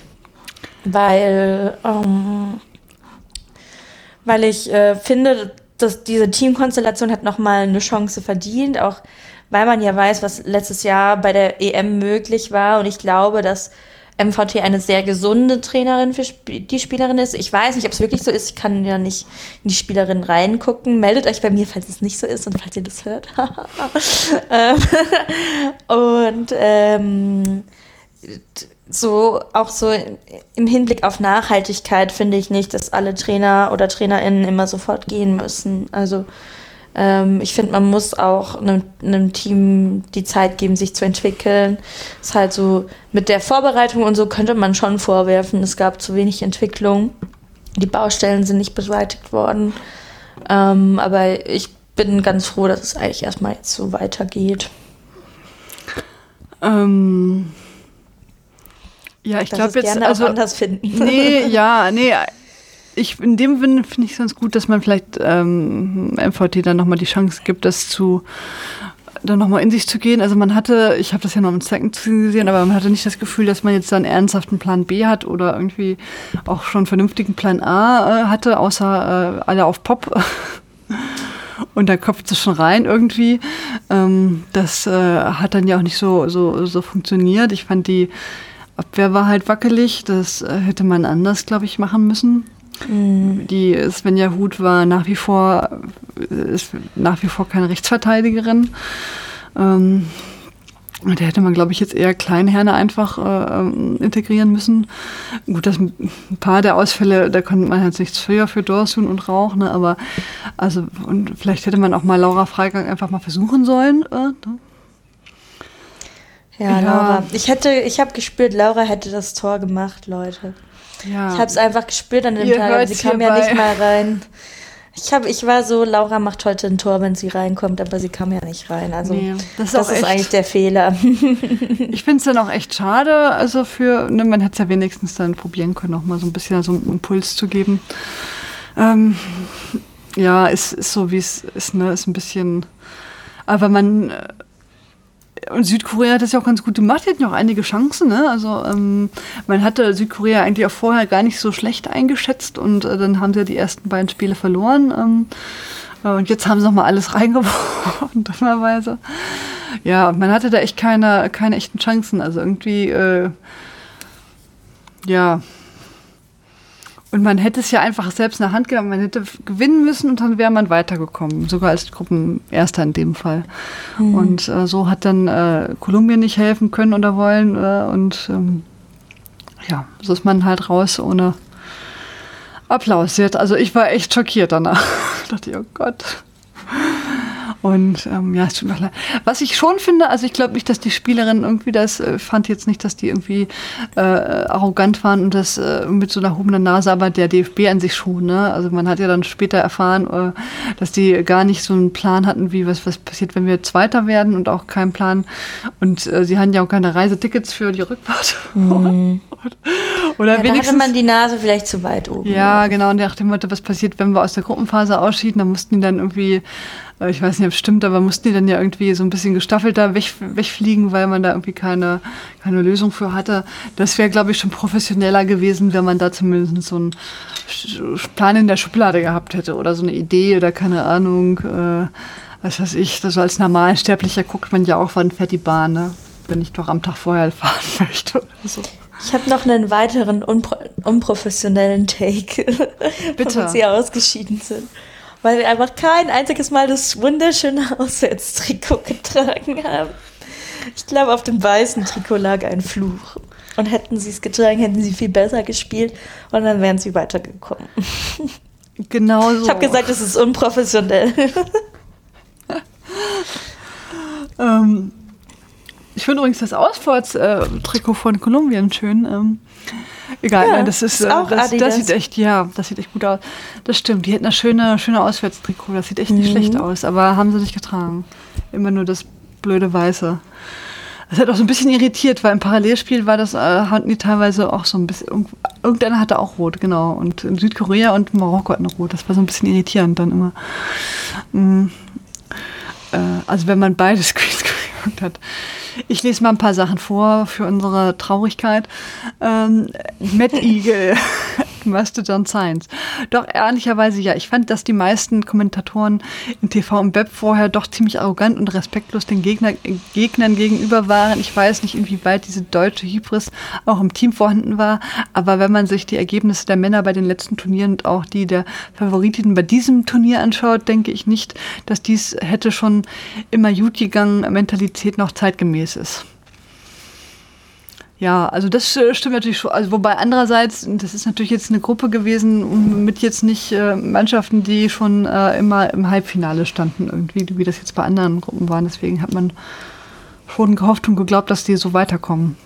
Weil, ähm, weil ich äh, finde, dass diese Teamkonstellation hat nochmal eine Chance verdient, auch weil man ja weiß, was letztes Jahr bei der EM möglich war. Und ich glaube, dass MVT eine sehr gesunde Trainerin für die Spielerin ist. Ich weiß nicht, ob es wirklich so ist. Ich kann ja nicht in die Spielerin reingucken. Meldet euch bei mir, falls es nicht so ist und falls ihr das hört. Ähm, und ähm, so auch so im Hinblick auf Nachhaltigkeit finde ich nicht, dass alle Trainer oder Trainerinnen immer sofort gehen müssen. Also ähm, ich finde, man muss auch einem, einem, Team die Zeit geben, sich zu entwickeln. Ist halt so mit der Vorbereitung und so könnte man schon vorwerfen, es gab zu wenig Entwicklung. Die Baustellen sind nicht beseitigt worden. Ähm, aber ich bin ganz froh, dass es eigentlich erstmal jetzt so weitergeht. Ähm, ja, ich glaube jetzt gerne also auch anders finden. nee, ja, nee. Ich, in dem Sinne finde ich es ganz gut, dass man vielleicht ähm, MVT dann nochmal die Chance gibt, das zu dann nochmal in sich zu gehen. Also man hatte, ich habe das ja noch im Second gesehen, aber man hatte nicht das Gefühl, dass man jetzt dann ernsthaften Plan B hat oder irgendwie auch schon vernünftigen Plan A äh, hatte, außer äh, alle auf Pop. Und da kopft es schon rein irgendwie. Ähm, das äh, hat dann ja auch nicht so, so, so funktioniert. Ich fand die Abwehr war halt wackelig. Das äh, hätte man anders, glaube ich, machen müssen. Mhm. Die Svenja Huth war nach wie vor, ist nach wie vor keine Rechtsverteidigerin. Ähm, da hätte man, glaube ich, jetzt eher Kleinherne einfach äh, ähm, integrieren müssen. Gut, das ein paar der Ausfälle, da konnte man jetzt nichts für, für Dorsun und Rauch, ne? aber also und vielleicht hätte man auch mal Laura Freigang einfach mal versuchen sollen. Äh, ne? ja, ja, Laura. Ich hätte, ich habe gespürt, Laura hätte das Tor gemacht, Leute. Ja. Ich habe es einfach gespürt an dem Ihr Tag. Sie kam ja nicht mal rein. Ich, hab, ich war so, Laura macht heute ein Tor, wenn sie reinkommt, aber sie kam ja nicht rein. Also nee, das, das ist, eigentlich der Fehler. ich finde es dann auch echt schade, also für, ne, man hätte es ja wenigstens dann probieren können, auch mal so ein bisschen so einen Impuls zu geben. Ähm, ja, ist, ist so, wie es ist, ne, ist ein bisschen, aber man und Südkorea hat das ja auch ganz gut gemacht. Die hatten auch einige Chancen. Ne? Also ähm, man hatte Südkorea eigentlich auch vorher gar nicht so schlecht eingeschätzt und äh, dann haben sie ja die ersten beiden Spiele verloren. Ähm, äh, und jetzt haben sie nochmal alles reingeworfen, dummerweise. Ja, und man hatte da echt keine, keine echten Chancen. Also irgendwie, äh, ja, und man hätte es ja einfach selbst in der Hand gehabt, man hätte gewinnen müssen und dann wäre man weitergekommen, sogar als Gruppenerster in dem Fall. Mhm. Und äh, so hat dann äh, Kolumbien nicht helfen können oder wollen. Äh, und ähm, ja, so ist man halt raus ohne Applaus. Also ich war echt schockiert danach. ich dachte, oh Gott. Und ähm, ja, es tut mir leid. Was ich schon finde, also ich glaube nicht, dass die Spielerinnen irgendwie das, äh, fand jetzt nicht, dass die irgendwie äh, arrogant waren und das äh, mit so einer erhobener Nase, aber der DFB an sich schon. Ne? Also man hat ja dann später erfahren, äh, dass die gar nicht so einen Plan hatten, wie was, was passiert, wenn wir Zweiter werden und auch keinen Plan. Und äh, sie hatten ja auch keine Reisetickets für die Rückfahrt. Mhm. Oder ja, wenigstens. Da hatte man die Nase vielleicht zu weit oben. Ja, genau. Und nach dem Motto, was passiert, wenn wir aus der Gruppenphase ausschieden, dann mussten die dann irgendwie ich weiß nicht, ob es stimmt, aber mussten die dann ja irgendwie so ein bisschen gestaffelter weg, wegfliegen, weil man da irgendwie keine, keine Lösung für hatte. Das wäre, glaube ich, schon professioneller gewesen, wenn man da zumindest so einen Plan in der Schublade gehabt hätte oder so eine Idee oder keine Ahnung. Äh, was weiß ich, so als Normalsterblicher guckt man ja auch, wann fährt die Bahn, ne? wenn ich doch am Tag vorher fahren möchte. So. Ich habe noch einen weiteren unpro unprofessionellen Take, Bitte. bevor sie ausgeschieden sind weil wir einfach kein einziges Mal das wunderschöne Auswärtstrikot getragen haben. Ich glaube, auf dem weißen Trikot lag ein Fluch. Und hätten sie es getragen, hätten sie viel besser gespielt und dann wären sie weitergekommen. Genau so. Ich habe gesagt, es ist unprofessionell. ähm, ich finde übrigens das Ausfahrtstrikot von Kolumbien schön. Ähm, Egal, ja, nein, das ist, ist äh, auch das, das, sieht echt, ja, das sieht echt gut aus. Das stimmt, die hätten eine schöne, schöne Auswärtstrikot, das sieht echt nicht mhm. schlecht aus, aber haben sie nicht getragen. Immer nur das blöde Weiße. Das hat auch so ein bisschen irritiert, weil im Parallelspiel war das, äh, hatten die teilweise auch so ein bisschen, irgendeiner hatte auch rot, genau. Und in Südkorea und Marokko hatten rot. Das war so ein bisschen irritierend dann immer. Mhm. Äh, also wenn man beides geguckt hat. Ich lese mal ein paar Sachen vor für unsere Traurigkeit. Ähm, Matt Eagle, Mastodon Science. Doch ehrlicherweise ja, ich fand, dass die meisten Kommentatoren im TV und Web vorher doch ziemlich arrogant und respektlos den Gegner, Gegnern gegenüber waren. Ich weiß nicht, inwieweit diese deutsche Hybris auch im Team vorhanden war, aber wenn man sich die Ergebnisse der Männer bei den letzten Turnieren und auch die der Favoritinnen bei diesem Turnier anschaut, denke ich nicht, dass dies hätte schon immer gut gegangen Mentalität noch zeitgemäß ist. Ja, also das äh, stimmt natürlich schon. Also wobei andererseits, das ist natürlich jetzt eine Gruppe gewesen mit jetzt nicht äh, Mannschaften, die schon äh, immer im Halbfinale standen irgendwie, wie das jetzt bei anderen Gruppen waren. Deswegen hat man schon gehofft und geglaubt, dass die so weiterkommen.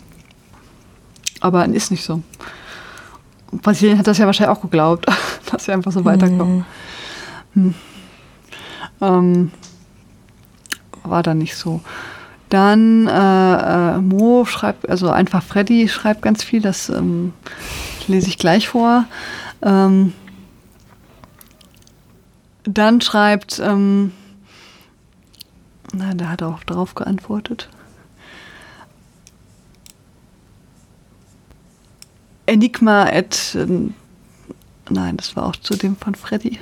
Aber ist nicht so. Brasilien hat das ja wahrscheinlich auch geglaubt, dass sie einfach so weiterkommen. Mhm. Hm. Ähm, war da nicht so. Dann äh, äh, Mo schreibt, also einfach Freddy schreibt ganz viel, das ähm, lese ich gleich vor. Ähm, dann schreibt, ähm, na, der hat auch darauf geantwortet. Enigma at ähm, Nein, das war auch zu dem von Freddy.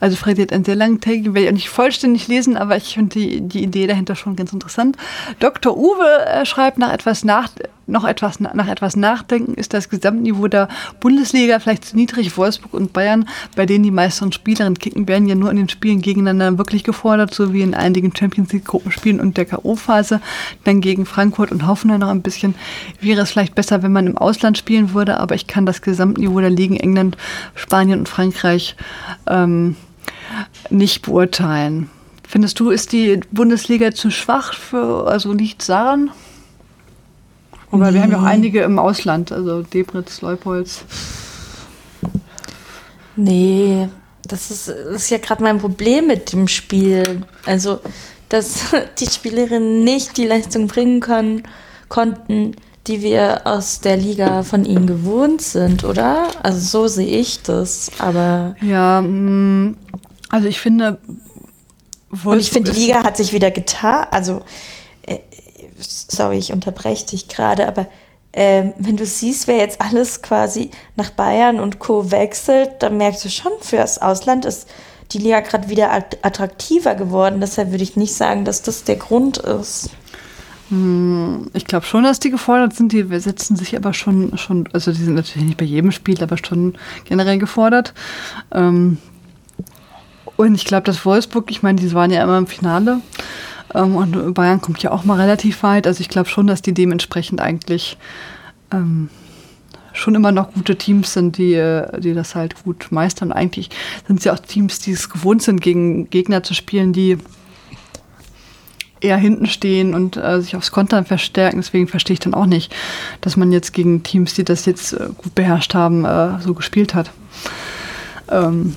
Also Freddy hat einen sehr langen den werde ich auch nicht vollständig lesen, aber ich finde die, die Idee dahinter schon ganz interessant. Dr. Uwe äh, schreibt nach etwas nach, noch etwas nach etwas nachdenken, ist das Gesamtniveau der Bundesliga vielleicht zu niedrig. Wolfsburg und Bayern, bei denen die meisten Spielerinnen kicken, werden ja nur in den Spielen gegeneinander wirklich gefordert, so wie in einigen Champions League Gruppenspielen und der K.O.-Phase. Dann gegen Frankfurt und Hoffenheim noch ein bisschen. Wäre es vielleicht besser, wenn man im Ausland spielen würde, aber ich kann das Gesamtniveau der Ligen England, Spanien und Frankreich ähm, nicht beurteilen. Findest du, ist die Bundesliga zu schwach für, also liegt daran? Aber nee. wir haben ja auch einige im Ausland, also Debritz, Leupolz. Nee, das ist, das ist ja gerade mein Problem mit dem Spiel. Also, dass die Spielerinnen nicht die Leistung bringen können, konnten, die wir aus der Liga von ihnen gewohnt sind, oder? Also so sehe ich das. Aber ja, mm, also ich finde, und ich finde, die Liga hat sich wieder getan. Also äh, sorry, ich unterbreche dich gerade, aber äh, wenn du siehst, wer jetzt alles quasi nach Bayern und Co. wechselt, dann merkst du schon, für das Ausland ist die Liga gerade wieder attraktiver geworden. Deshalb würde ich nicht sagen, dass das der Grund ist. Hm, ich glaube schon, dass die gefordert sind. Die setzen sich aber schon, schon, also die sind natürlich nicht bei jedem Spiel, aber schon generell gefordert. Ähm, und ich glaube, dass Wolfsburg, ich meine, die waren ja immer im Finale. Ähm, und Bayern kommt ja auch mal relativ weit. Also ich glaube schon, dass die dementsprechend eigentlich ähm, schon immer noch gute Teams sind, die, äh, die das halt gut meistern. Eigentlich sind ja auch Teams, die es gewohnt sind, gegen Gegner zu spielen, die eher hinten stehen und äh, sich aufs Kontern verstärken. Deswegen verstehe ich dann auch nicht, dass man jetzt gegen Teams, die das jetzt äh, gut beherrscht haben, äh, so gespielt hat. Ähm,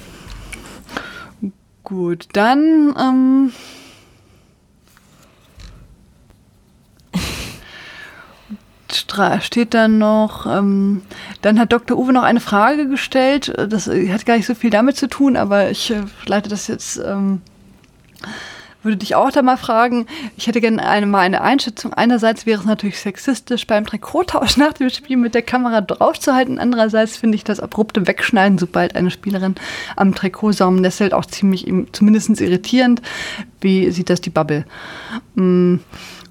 gut, dann ähm, steht dann noch, ähm, dann hat Dr. Uwe noch eine Frage gestellt. Das hat gar nicht so viel damit zu tun, aber ich äh, leite das jetzt, ähm, würde dich auch da mal fragen. Ich hätte gerne eine, mal eine Einschätzung. Einerseits wäre es natürlich sexistisch, beim Trikottausch nach dem Spiel mit der Kamera draufzuhalten. Andererseits finde ich das abrupte Wegschneiden, sobald eine Spielerin am Trikotsaum nestelt, auch ziemlich zumindest irritierend. Wie sieht das die Bubble? Mm.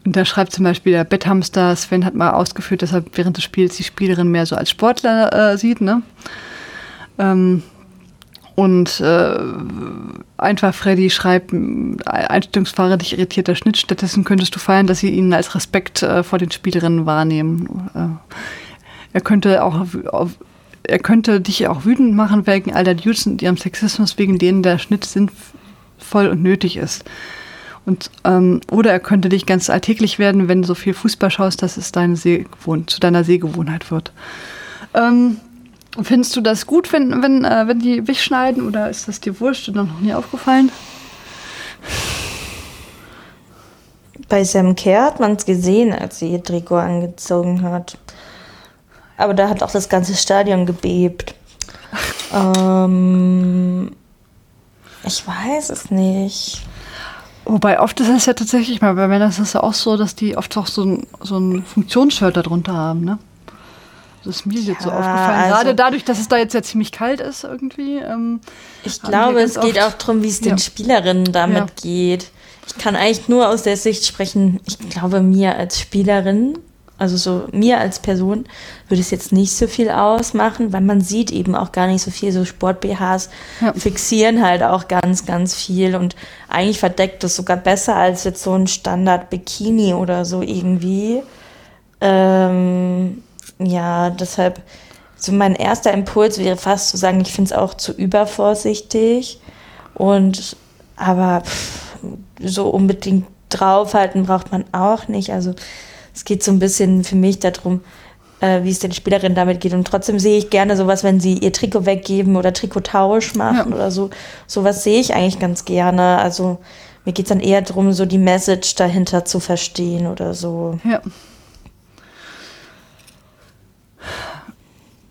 Und da schreibt zum Beispiel der Betthamster, Sven hat mal ausgeführt, dass er während des Spiels die Spielerin mehr so als Sportler äh, sieht. Ne? Ähm, und äh, einfach Freddy schreibt, Einstellungsfahrer dich irritierter Schnitt. Stattdessen könntest du feiern, dass sie ihn als Respekt äh, vor den Spielerinnen wahrnehmen. Äh, er könnte auch auf, er könnte dich auch wütend machen wegen all der Dudes und ihrem Sexismus, wegen denen der Schnitt sinnvoll und nötig ist. Und, ähm, oder er könnte dich ganz alltäglich werden, wenn du so viel Fußball schaust, dass es deine Sehgewohn zu deiner Sehgewohnheit wird. Ähm, findest du das gut, wenn, wenn, äh, wenn die Wich schneiden oder ist das dir wurscht oder noch nie aufgefallen? Bei Sam Kerr hat man es gesehen, als sie ihr Trikot angezogen hat. Aber da hat auch das ganze Stadion gebebt. ähm, ich weiß es nicht. Wobei oft ist es ja tatsächlich mal, bei Männern ist es ja auch so, dass die oft auch so ein, so ein Funktionsshirt darunter haben, ne? Das ist mir jetzt so aufgefallen. Also Gerade dadurch, dass es da jetzt ja ziemlich kalt ist irgendwie. Ähm, ich glaube, es geht auch darum, wie es ja. den Spielerinnen damit ja. geht. Ich kann eigentlich nur aus der Sicht sprechen, ich glaube, mir als Spielerin also so mir als Person würde es jetzt nicht so viel ausmachen, weil man sieht eben auch gar nicht so viel. So Sport-BHs ja. fixieren halt auch ganz, ganz viel und eigentlich verdeckt es sogar besser als jetzt so ein Standard-Bikini oder so irgendwie. Ähm, ja, deshalb, so mein erster Impuls wäre fast zu sagen, ich finde es auch zu übervorsichtig. Und aber pff, so unbedingt draufhalten braucht man auch nicht. Also es geht so ein bisschen für mich darum, äh, wie es den Spielerinnen damit geht. Und trotzdem sehe ich gerne sowas, wenn sie ihr Trikot weggeben oder Trikottausch machen ja. oder so. Sowas sehe ich eigentlich ganz gerne. Also mir geht es dann eher darum, so die Message dahinter zu verstehen oder so. Ja.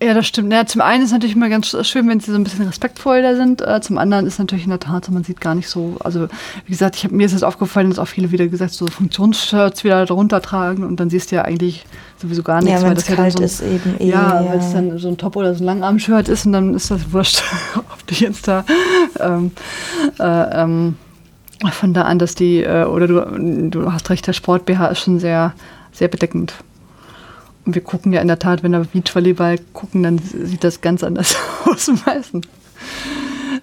Ja, das stimmt. Ja, zum einen ist es natürlich immer ganz schön, wenn sie so ein bisschen respektvoll da sind. Äh, zum anderen ist natürlich in der Tat so, man sieht gar nicht so, also wie gesagt, ich hab, mir ist es aufgefallen, dass auch viele wieder gesagt, so Funktionsshirts wieder darunter tragen und dann siehst du ja eigentlich sowieso gar nichts. Ja, wenn es kalt so ein, ist eben eh, Ja, ja. wenn es dann so ein Top- oder so ein Langarm-Shirt ist und dann ist das wurscht, ob die jetzt da ähm, äh, ähm, von da an, dass die, äh, oder du, du hast recht, der Sport-BH ist schon sehr, sehr bedeckend. Und wir gucken ja in der Tat, wenn wir Beachvolleyball gucken, dann sieht das ganz anders aus meistens.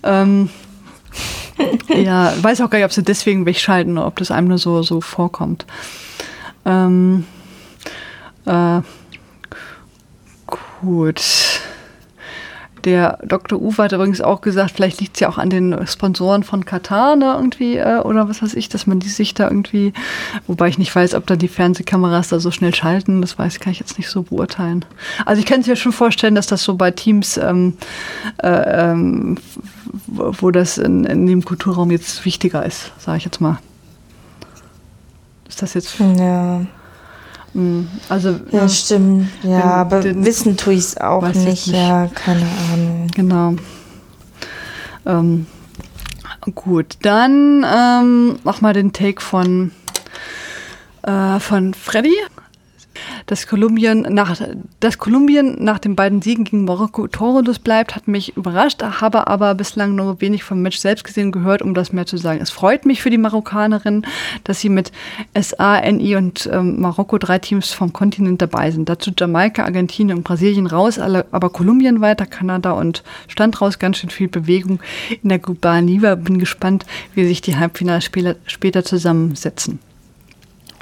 Ähm, ja, weiß auch gar nicht, ob sie deswegen wegschalten oder ob das einem nur so, so vorkommt. Ähm, äh, gut. Der Dr. Uwe hat übrigens auch gesagt, vielleicht liegt es ja auch an den Sponsoren von Katar ne, irgendwie äh, oder was weiß ich, dass man die sich da irgendwie, wobei ich nicht weiß, ob da die Fernsehkameras da so schnell schalten, das weiß kann ich jetzt nicht so beurteilen. Also ich kann es mir schon vorstellen, dass das so bei Teams, ähm, äh, ähm, wo das in, in dem Kulturraum jetzt wichtiger ist, sage ich jetzt mal. Ist das jetzt? Ja. Hm, also, ja, ja stimmt. Ja, aber den, wissen tue ich es auch nicht. nicht. Ja, keine Ahnung. Genau. Ähm, gut, dann ähm, mach mal den Take von, äh, von Freddy dass Kolumbien nach, dass Kolumbien nach den beiden Siegen gegen Marokko torlos bleibt, hat mich überrascht, habe aber bislang nur wenig vom Match selbst gesehen gehört, um das mehr zu sagen. Es freut mich für die Marokkanerin, dass sie mit SA, NI und ähm, Marokko drei Teams vom Kontinent dabei sind. Dazu Jamaika, Argentinien und Brasilien raus, aber Kolumbien weiter, Kanada und Stand raus, ganz schön viel Bewegung in der globalen Liga. Bin gespannt, wie sich die Halbfinalspieler später zusammensetzen.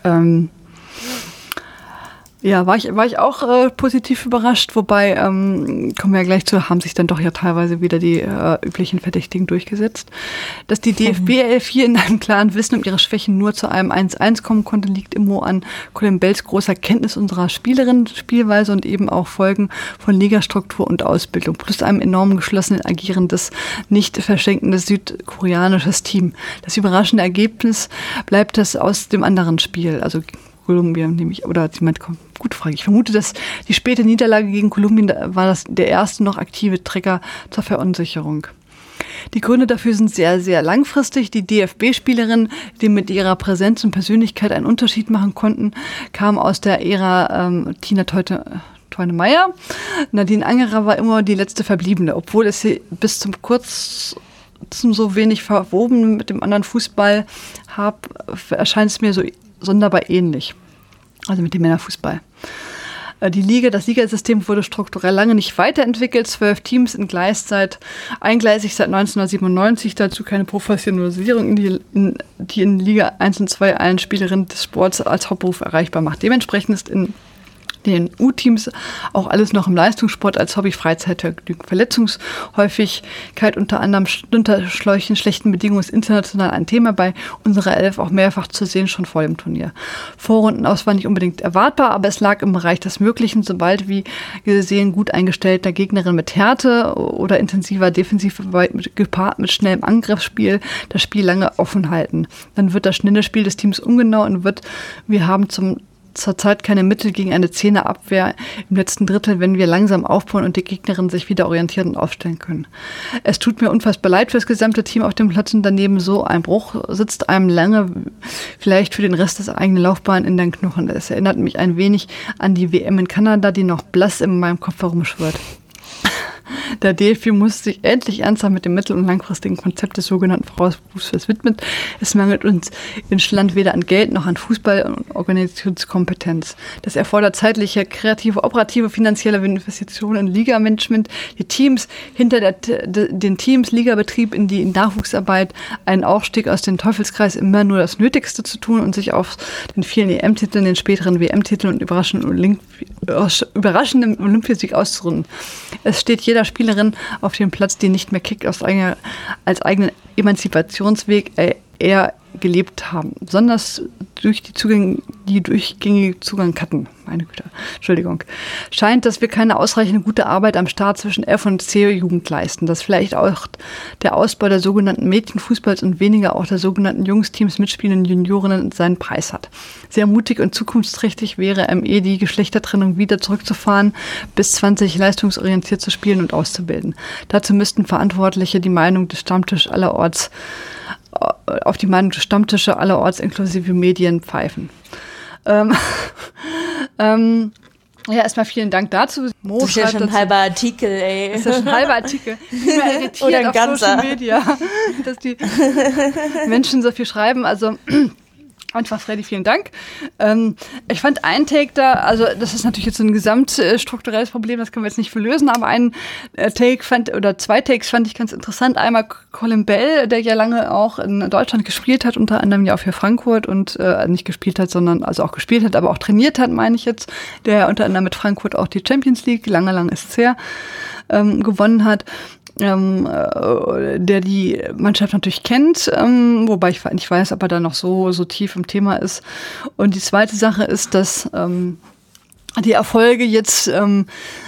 Ähm, ja, war ich, war ich auch äh, positiv überrascht, wobei, ähm, kommen wir ja gleich zu, haben sich dann doch ja teilweise wieder die äh, üblichen Verdächtigen durchgesetzt. Dass die DFB 11 hier in einem klaren Wissen um ihre Schwächen nur zu einem 1-1 kommen konnte, liegt immer an Colin Bells großer Kenntnis unserer Spielerin, Spielweise und eben auch Folgen von Ligastruktur und Ausbildung, plus einem enorm geschlossenen agierendes, nicht verschenkendes südkoreanisches Team. Das überraschende Ergebnis bleibt das aus dem anderen Spiel, also Kolumbien, nämlich, oder jemand kommt. Gute Frage. Ich vermute, dass die späte Niederlage gegen Kolumbien war das der erste noch aktive Trigger zur Verunsicherung. Die Gründe dafür sind sehr, sehr langfristig. Die DFB-Spielerinnen, die mit ihrer Präsenz und Persönlichkeit einen Unterschied machen konnten, kamen aus der Ära ähm, Tina Teute. Teune. Nadine Angerer war immer die letzte Verbliebene, obwohl es sie bis zum kurz so wenig verwoben mit dem anderen Fußball habe, erscheint es mir so sonderbar ähnlich. Also mit dem Männerfußball. Äh, die Liga, das Ligasystem wurde strukturell lange nicht weiterentwickelt. Zwölf Teams in Gleiszeit, eingleisig seit 1997, dazu keine Professionalisierung, die, in, die in Liga 1 und 2 allen Spielerinnen des Sports als Hauptberuf erreichbar macht. Dementsprechend ist in den U-Teams auch alles noch im Leistungssport als Hobby, Freizeit, Verletzungshäufigkeit unter anderem unter schlechten Bedingungen ist international ein Thema bei unserer Elf auch mehrfach zu sehen, schon vor dem Turnier. Vorrunden war nicht unbedingt erwartbar, aber es lag im Bereich des Möglichen, sobald wie gesehen gut eingestellter Gegnerin mit Härte oder intensiver Defensivarbeit gepaart mit schnellem Angriffsspiel das Spiel lange offen halten. Dann wird das schnelle Spiel des Teams ungenau und wird, wir haben zum zurzeit keine Mittel gegen eine Zehnerabwehr im letzten Drittel, wenn wir langsam aufbauen und die Gegnerin sich wieder orientieren und aufstellen können. Es tut mir unfassbar leid für das gesamte Team auf dem Platz und daneben so ein Bruch sitzt einem lange, vielleicht für den Rest des eigenen Laufbahn in den Knochen. Es erinnert mich ein wenig an die WM in Kanada, die noch blass in meinem Kopf herumschwirrt. Der DFB muss sich endlich ernsthaft mit dem mittel- und langfristigen Konzept des sogenannten Vorausberufs widmen. Es mangelt uns in Schland weder an Geld noch an Fußball- und Organisationskompetenz. Das erfordert zeitliche, kreative, operative, finanzielle Investitionen in Ligamanagement, die Teams hinter der, den Teams, Ligabetrieb in die Nachwuchsarbeit, einen Aufstieg aus dem Teufelskreis, immer nur das Nötigste zu tun und sich auf den vielen EM-Titeln, den späteren WM-Titeln und überraschenden, Olymp überraschenden Olympiasieg auszuruhen. Es steht jeder Spielerin auf dem Platz, die nicht mehr kickt, als eigenen Emanzipationsweg, äh, eher gelebt haben, besonders durch die, Zugänge, die durchgängige Zugang hatten, meine Güte, Entschuldigung, scheint, dass wir keine ausreichend gute Arbeit am Start zwischen F und C-Jugend leisten, dass vielleicht auch der Ausbau der sogenannten Mädchenfußballs und weniger auch der sogenannten Jungsteams mitspielenden Juniorinnen seinen Preis hat. Sehr mutig und zukunftsträchtig wäre ME die Geschlechtertrennung wieder zurückzufahren, bis 20 leistungsorientiert zu spielen und auszubilden. Dazu müssten Verantwortliche die Meinung des Stammtisch allerorts auf die des Stammtische allerorts inklusive Medien pfeifen. Ähm, ähm, ja, erstmal vielen Dank dazu. Mo das ist ja schon ein halber Artikel, ey. Das ist ja schon ein halber Artikel. Ich bin irritiert Oder ein auf ganzer. Social Media, dass die Menschen so viel schreiben. Also Einfach Freddy, vielen Dank. Ähm, ich fand ein Take da, also das ist natürlich jetzt ein gesamtstrukturelles Problem, das können wir jetzt nicht lösen, aber ein äh, Take fand, oder zwei Takes fand ich ganz interessant. Einmal Colin Bell, der ja lange auch in Deutschland gespielt hat, unter anderem ja auch für Frankfurt und äh, nicht gespielt hat, sondern also auch gespielt hat, aber auch trainiert hat, meine ich jetzt, der unter anderem mit Frankfurt auch die Champions League, lange, lange ist es her, ähm, gewonnen hat ähm, äh, der die Mannschaft natürlich kennt, ähm, wobei ich nicht weiß, ob er da noch so, so tief im Thema ist. Und die zweite Sache ist, dass ähm, die Erfolge jetzt ähm,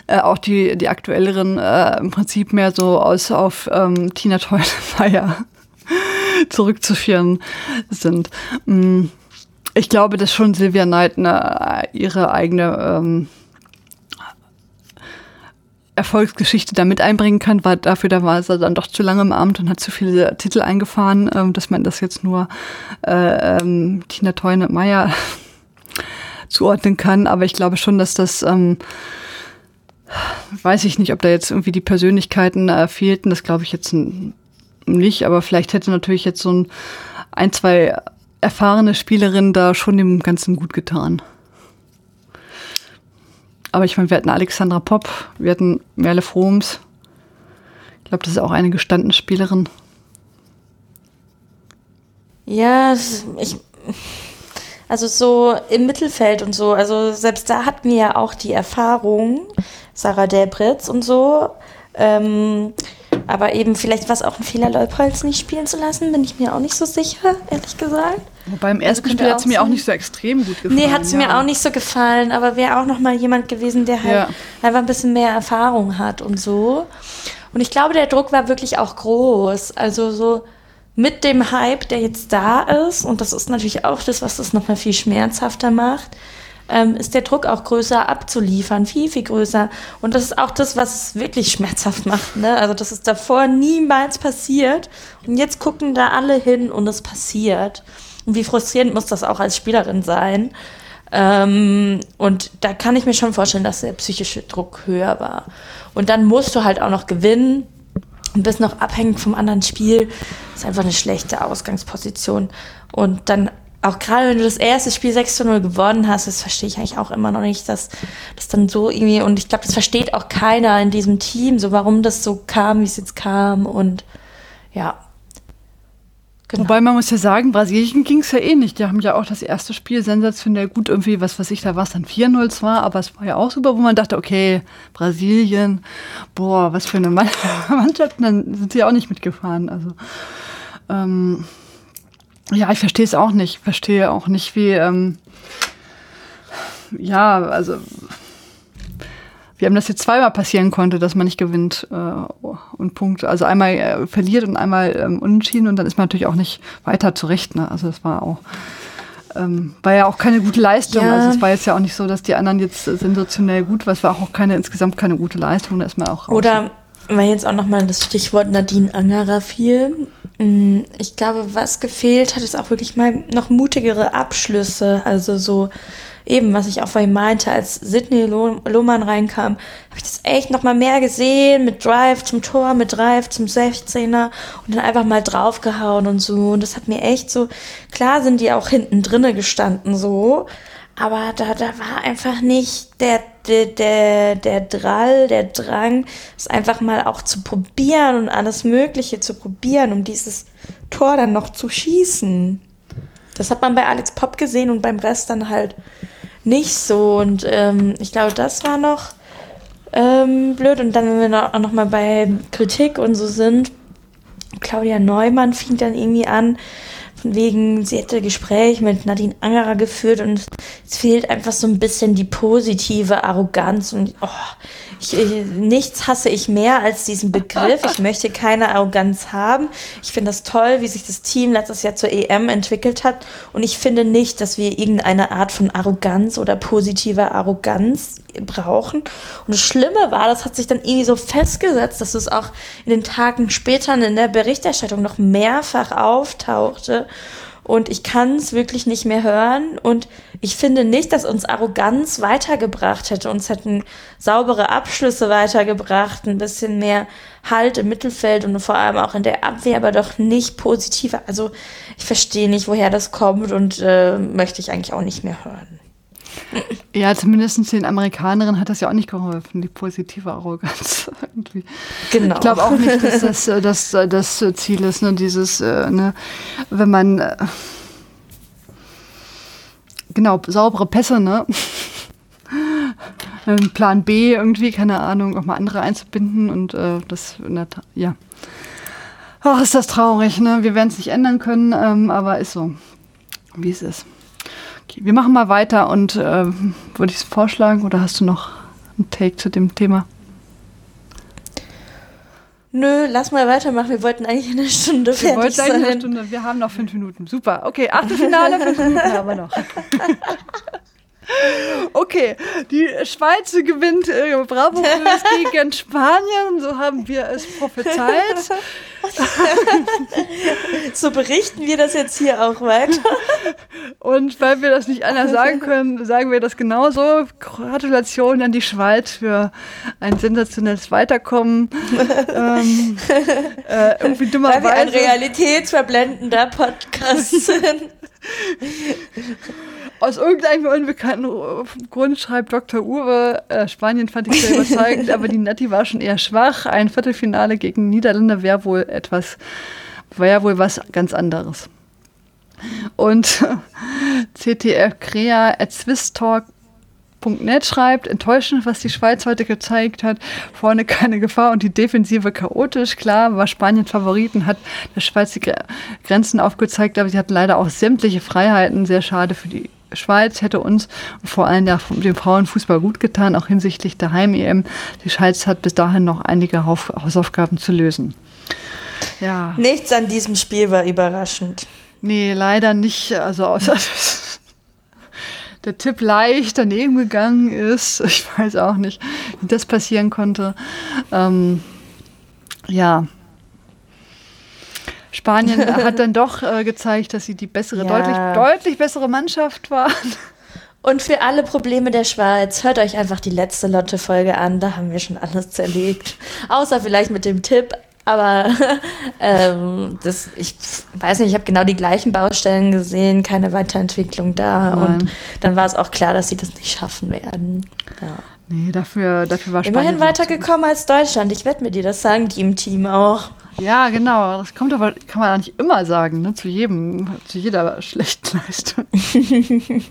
äh, auch die, die aktuelleren äh, im Prinzip mehr so aus auf ähm, Tina Teufelsmeier zurückzuführen sind. Mm, ich glaube, dass schon Silvia Neidner äh, ihre eigene ähm, Erfolgsgeschichte da mit einbringen kann, weil dafür da war er dann doch zu lange im Amt und hat zu viele Titel eingefahren, ähm, dass man das jetzt nur äh, ähm, Tina Teune Meyer zuordnen kann. Aber ich glaube schon, dass das ähm, weiß ich nicht, ob da jetzt irgendwie die Persönlichkeiten äh, fehlten. Das glaube ich jetzt nicht, aber vielleicht hätte natürlich jetzt so ein, ein zwei erfahrene Spielerinnen da schon dem Ganzen gut getan. Aber ich meine, wir hatten Alexandra Popp, wir hatten Merle Froms. Ich glaube, das ist auch eine gestandene Spielerin. Ja, ich. Also so im Mittelfeld und so, also selbst da hatten wir ja auch die Erfahrung, Sarah Delbritz und so. Ähm, aber eben vielleicht war es auch ein Fehler, Leupolz nicht spielen zu lassen, bin ich mir auch nicht so sicher, ehrlich gesagt. Wobei im ersten also Spiel hat es mir auch nicht so extrem gut gefallen. Nee, hat es ja. mir auch nicht so gefallen, aber wäre auch noch mal jemand gewesen, der halt ja. einfach ein bisschen mehr Erfahrung hat und so. Und ich glaube, der Druck war wirklich auch groß. Also so mit dem Hype, der jetzt da ist, und das ist natürlich auch das, was das noch mal viel schmerzhafter macht, ähm, ist der Druck auch größer abzuliefern, viel, viel größer. Und das ist auch das, was es wirklich schmerzhaft macht. Ne? Also das ist davor niemals passiert. Und jetzt gucken da alle hin und es passiert. Und wie frustrierend muss das auch als Spielerin sein? Ähm, und da kann ich mir schon vorstellen, dass der psychische Druck höher war. Und dann musst du halt auch noch gewinnen und bist noch abhängig vom anderen Spiel. Das ist einfach eine schlechte Ausgangsposition. Und dann auch gerade wenn du das erste Spiel 6 zu 0 gewonnen hast, das verstehe ich eigentlich auch immer noch nicht, dass das dann so irgendwie, und ich glaube, das versteht auch keiner in diesem Team, so warum das so kam, wie es jetzt kam und ja, Genau. Wobei man muss ja sagen, Brasilien ging es ja eh nicht. Die haben ja auch das erste Spiel sensationell gut irgendwie, was weiß ich, da war es dann 4-0 zwar, aber es war ja auch super, wo man dachte, okay, Brasilien, boah, was für eine Mannschaft, dann sind sie auch nicht mitgefahren. Also ähm, ja, ich verstehe es auch nicht. Verstehe auch nicht, wie ähm, ja, also wie einem das jetzt zweimal passieren konnte, dass man nicht gewinnt äh, und Punkt. Also einmal äh, verliert und einmal ähm, unentschieden und dann ist man natürlich auch nicht weiter zurecht. Ne? Also das war auch ähm, war ja auch keine gute Leistung. Ja. Also es war jetzt ja auch nicht so, dass die anderen jetzt sensationell gut war. Es war auch keine insgesamt keine gute Leistung. Da ist man auch raus. Oder weil jetzt auch nochmal das Stichwort Nadine Angerer fiel. Mm, ich glaube, was gefehlt hat, ist auch wirklich mal noch mutigere Abschlüsse. Also so eben, was ich auch vorhin meinte, als Sidney Lohmann reinkam, habe ich das echt noch mal mehr gesehen, mit Drive zum Tor, mit Drive zum 16er und dann einfach mal draufgehauen und so. Und das hat mir echt so, klar sind die auch hinten drinne gestanden so, aber da, da war einfach nicht der, der, der, der Drall, der Drang, es einfach mal auch zu probieren und alles Mögliche zu probieren, um dieses Tor dann noch zu schießen. Das hat man bei Alex Pop gesehen und beim Rest dann halt nicht so. Und ähm, ich glaube, das war noch ähm, blöd. Und dann, wenn wir noch, auch noch mal bei Kritik und so sind, Claudia Neumann fing dann irgendwie an, von wegen, sie hätte Gespräch mit Nadine Angerer geführt und es fehlt einfach so ein bisschen die positive Arroganz und oh, ich, ich, nichts hasse ich mehr als diesen Begriff. Ich möchte keine Arroganz haben. Ich finde das toll, wie sich das Team letztes Jahr zur EM entwickelt hat. Und ich finde nicht, dass wir irgendeine Art von Arroganz oder positiver Arroganz brauchen. Und das Schlimme war, das hat sich dann irgendwie so festgesetzt, dass es auch in den Tagen später in der Berichterstattung noch mehrfach auftauchte. Und ich kann es wirklich nicht mehr hören. Und ich finde nicht, dass uns Arroganz weitergebracht hätte. Uns hätten saubere Abschlüsse weitergebracht, ein bisschen mehr Halt im Mittelfeld und vor allem auch in der Abwehr, aber doch nicht positiver. Also ich verstehe nicht, woher das kommt und äh, möchte ich eigentlich auch nicht mehr hören. Ja, zumindest den Amerikanerinnen hat das ja auch nicht geholfen, die positive Arroganz. Irgendwie. Genau. Ich glaube auch nicht, dass das, äh, das, äh, das Ziel ist, ne? dieses, äh, ne? wenn man, genau, saubere Pässe, ne? Plan B irgendwie, keine Ahnung, auch mal andere einzubinden und äh, das, ja. Ach, ist das traurig, ne? Wir werden es nicht ändern können, ähm, aber ist so, wie es ist. Okay, wir machen mal weiter und äh, würde ich es vorschlagen oder hast du noch einen Take zu dem Thema? Nö, lass mal weitermachen. Wir wollten eigentlich eine Stunde wir fertig sein. Eigentlich eine Stunde. Wir haben noch fünf Minuten. Super. Okay, Achtelfinale, fünf Minuten haben wir noch. Okay, die Schweiz gewinnt äh, Bravo gegen Spanien, so haben wir es prophezeit. so berichten wir das jetzt hier auch weiter. Und weil wir das nicht anders sagen können, sagen wir das genauso. Gratulation an die Schweiz für ein sensationelles Weiterkommen. ähm, äh, irgendwie dummerweise. Weil wir ein realitätsverblendender Podcast sind. Aus irgendeinem unbekannten Grund schreibt Dr. Uwe, äh, Spanien fand ich sehr überzeugend, aber die Natti war schon eher schwach. Ein Viertelfinale gegen Niederlande wäre wohl etwas, wäre ja wohl was ganz anderes. Und CTF Crea at Swisstalk.net schreibt, enttäuschend, was die Schweiz heute gezeigt hat. Vorne keine Gefahr und die Defensive chaotisch. Klar, war Spanien Favoriten, hat der Schweiz die Grenzen aufgezeigt, aber sie hatten leider auch sämtliche Freiheiten. Sehr schade für die Schweiz hätte uns vor allem der, dem Frauenfußball gut getan, auch hinsichtlich der Heim-EM. Die Schweiz hat bis dahin noch einige Hausaufgaben zu lösen. Ja. Nichts an diesem Spiel war überraschend. Nee, leider nicht. Also außer dass der Tipp leicht daneben gegangen ist. Ich weiß auch nicht, wie das passieren konnte. Ähm, ja, Spanien hat dann doch äh, gezeigt, dass sie die bessere, ja. deutlich, deutlich bessere Mannschaft waren. Und für alle Probleme der Schweiz, hört euch einfach die letzte Lotte-Folge an, da haben wir schon alles zerlegt. Außer vielleicht mit dem Tipp, aber ähm, das, ich weiß nicht, ich habe genau die gleichen Baustellen gesehen, keine Weiterentwicklung da. Nein. Und dann war es auch klar, dass sie das nicht schaffen werden. Ja. Nee, dafür, dafür war Spanien. Immerhin weitergekommen als Deutschland. Ich werde mir dir das sagen, die im Team auch. Ja, genau. Das kommt aber, kann man nicht immer sagen, ne? zu jedem, zu jeder schlechten Leistung.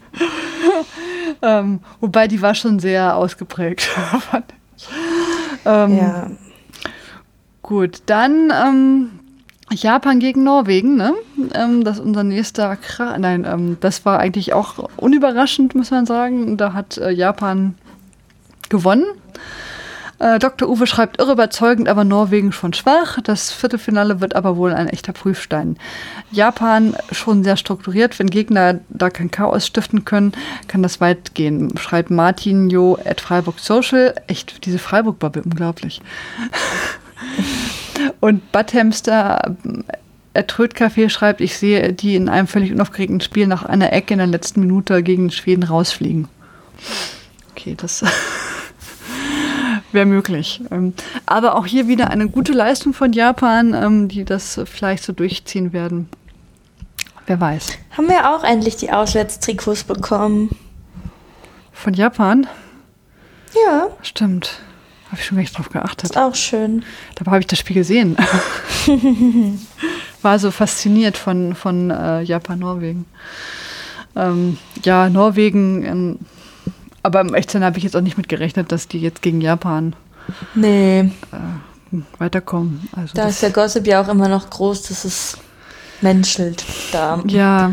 ähm, wobei die war schon sehr ausgeprägt. ähm, ja. Gut, dann ähm, Japan gegen Norwegen, ne? Ähm, das ist unser nächster Kra Nein, ähm, das war eigentlich auch unüberraschend, muss man sagen. Da hat äh, Japan gewonnen. Äh, Dr. Uwe schreibt irre überzeugend, aber Norwegen schon schwach. Das Viertelfinale wird aber wohl ein echter Prüfstein. Japan schon sehr strukturiert. Wenn Gegner da kein Chaos stiften können, kann das weit gehen. Schreibt Martin Jo at Freiburg Social. Echt, diese Freiburg-Bubble, unglaublich. Und Badhamster äh, Trödcafé schreibt, ich sehe die in einem völlig unaufgeregten Spiel nach einer Ecke in der letzten Minute gegen Schweden rausfliegen. Okay, das wäre möglich. Ähm, aber auch hier wieder eine gute Leistung von Japan, ähm, die das vielleicht so durchziehen werden. Wer weiß. Haben wir auch endlich die Auswärtstrikots bekommen? Von Japan? Ja. Stimmt. Habe ich schon echt drauf geachtet. Ist auch schön. Dabei habe ich das Spiel gesehen. War so fasziniert von, von äh, Japan-Norwegen. Ähm, ja, Norwegen, ähm, aber im Echtsein habe ich jetzt auch nicht mit gerechnet, dass die jetzt gegen Japan nee. Äh, weiterkommen. Also da ist der Gossip ja auch immer noch groß, dass es menschelt da. Ja.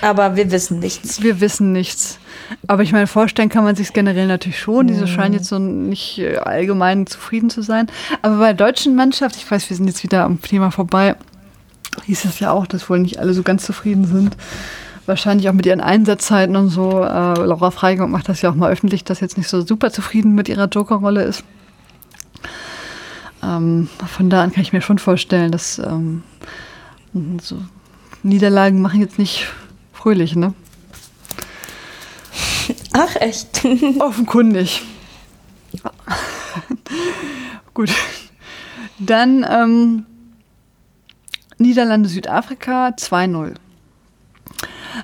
Aber wir wissen nichts. Wir wissen nichts. Aber ich meine, vorstellen kann man sich generell natürlich schon. Diese scheinen jetzt so nicht äh, allgemein zufrieden zu sein. Aber bei der deutschen Mannschaft, ich weiß, wir sind jetzt wieder am Thema vorbei, hieß es ja auch, dass wohl nicht alle so ganz zufrieden sind. Wahrscheinlich auch mit ihren Einsatzzeiten und so. Äh, Laura Freigang macht das ja auch mal öffentlich, dass jetzt nicht so super zufrieden mit ihrer Joker-Rolle ist. Ähm, von da an kann ich mir schon vorstellen, dass ähm, so Niederlagen machen jetzt nicht fröhlich, ne? Ach, echt? Offenkundig. Gut. Dann ähm, Niederlande, Südafrika 2-0.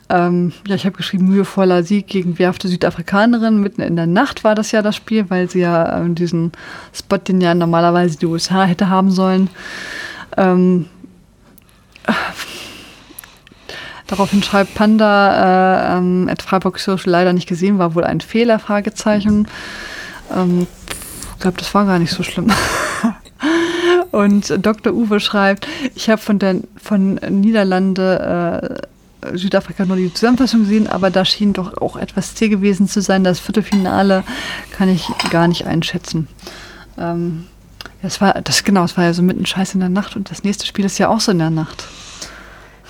Ähm, ja, ich habe geschrieben, mühevoller Sieg gegen wehrhafte Südafrikanerin. Mitten in der Nacht war das ja das Spiel, weil sie ja äh, diesen Spot, den ja normalerweise die USA hätte haben sollen. Ähm, Daraufhin schreibt Panda, äh, ähm, at Freiburg Social leider nicht gesehen, war wohl ein Fehler, Fragezeichen. Ähm, ich glaube, das war gar nicht so schlimm. Und Dr. Uwe schreibt, ich habe von, von Niederlande äh, Südafrika nur die Zusammenfassung gesehen, aber da schien doch auch etwas Ziel gewesen zu sein. Das Viertelfinale kann ich gar nicht einschätzen. Ähm, das war, das genau, es war ja so mitten Scheiß in der Nacht und das nächste Spiel ist ja auch so in der Nacht.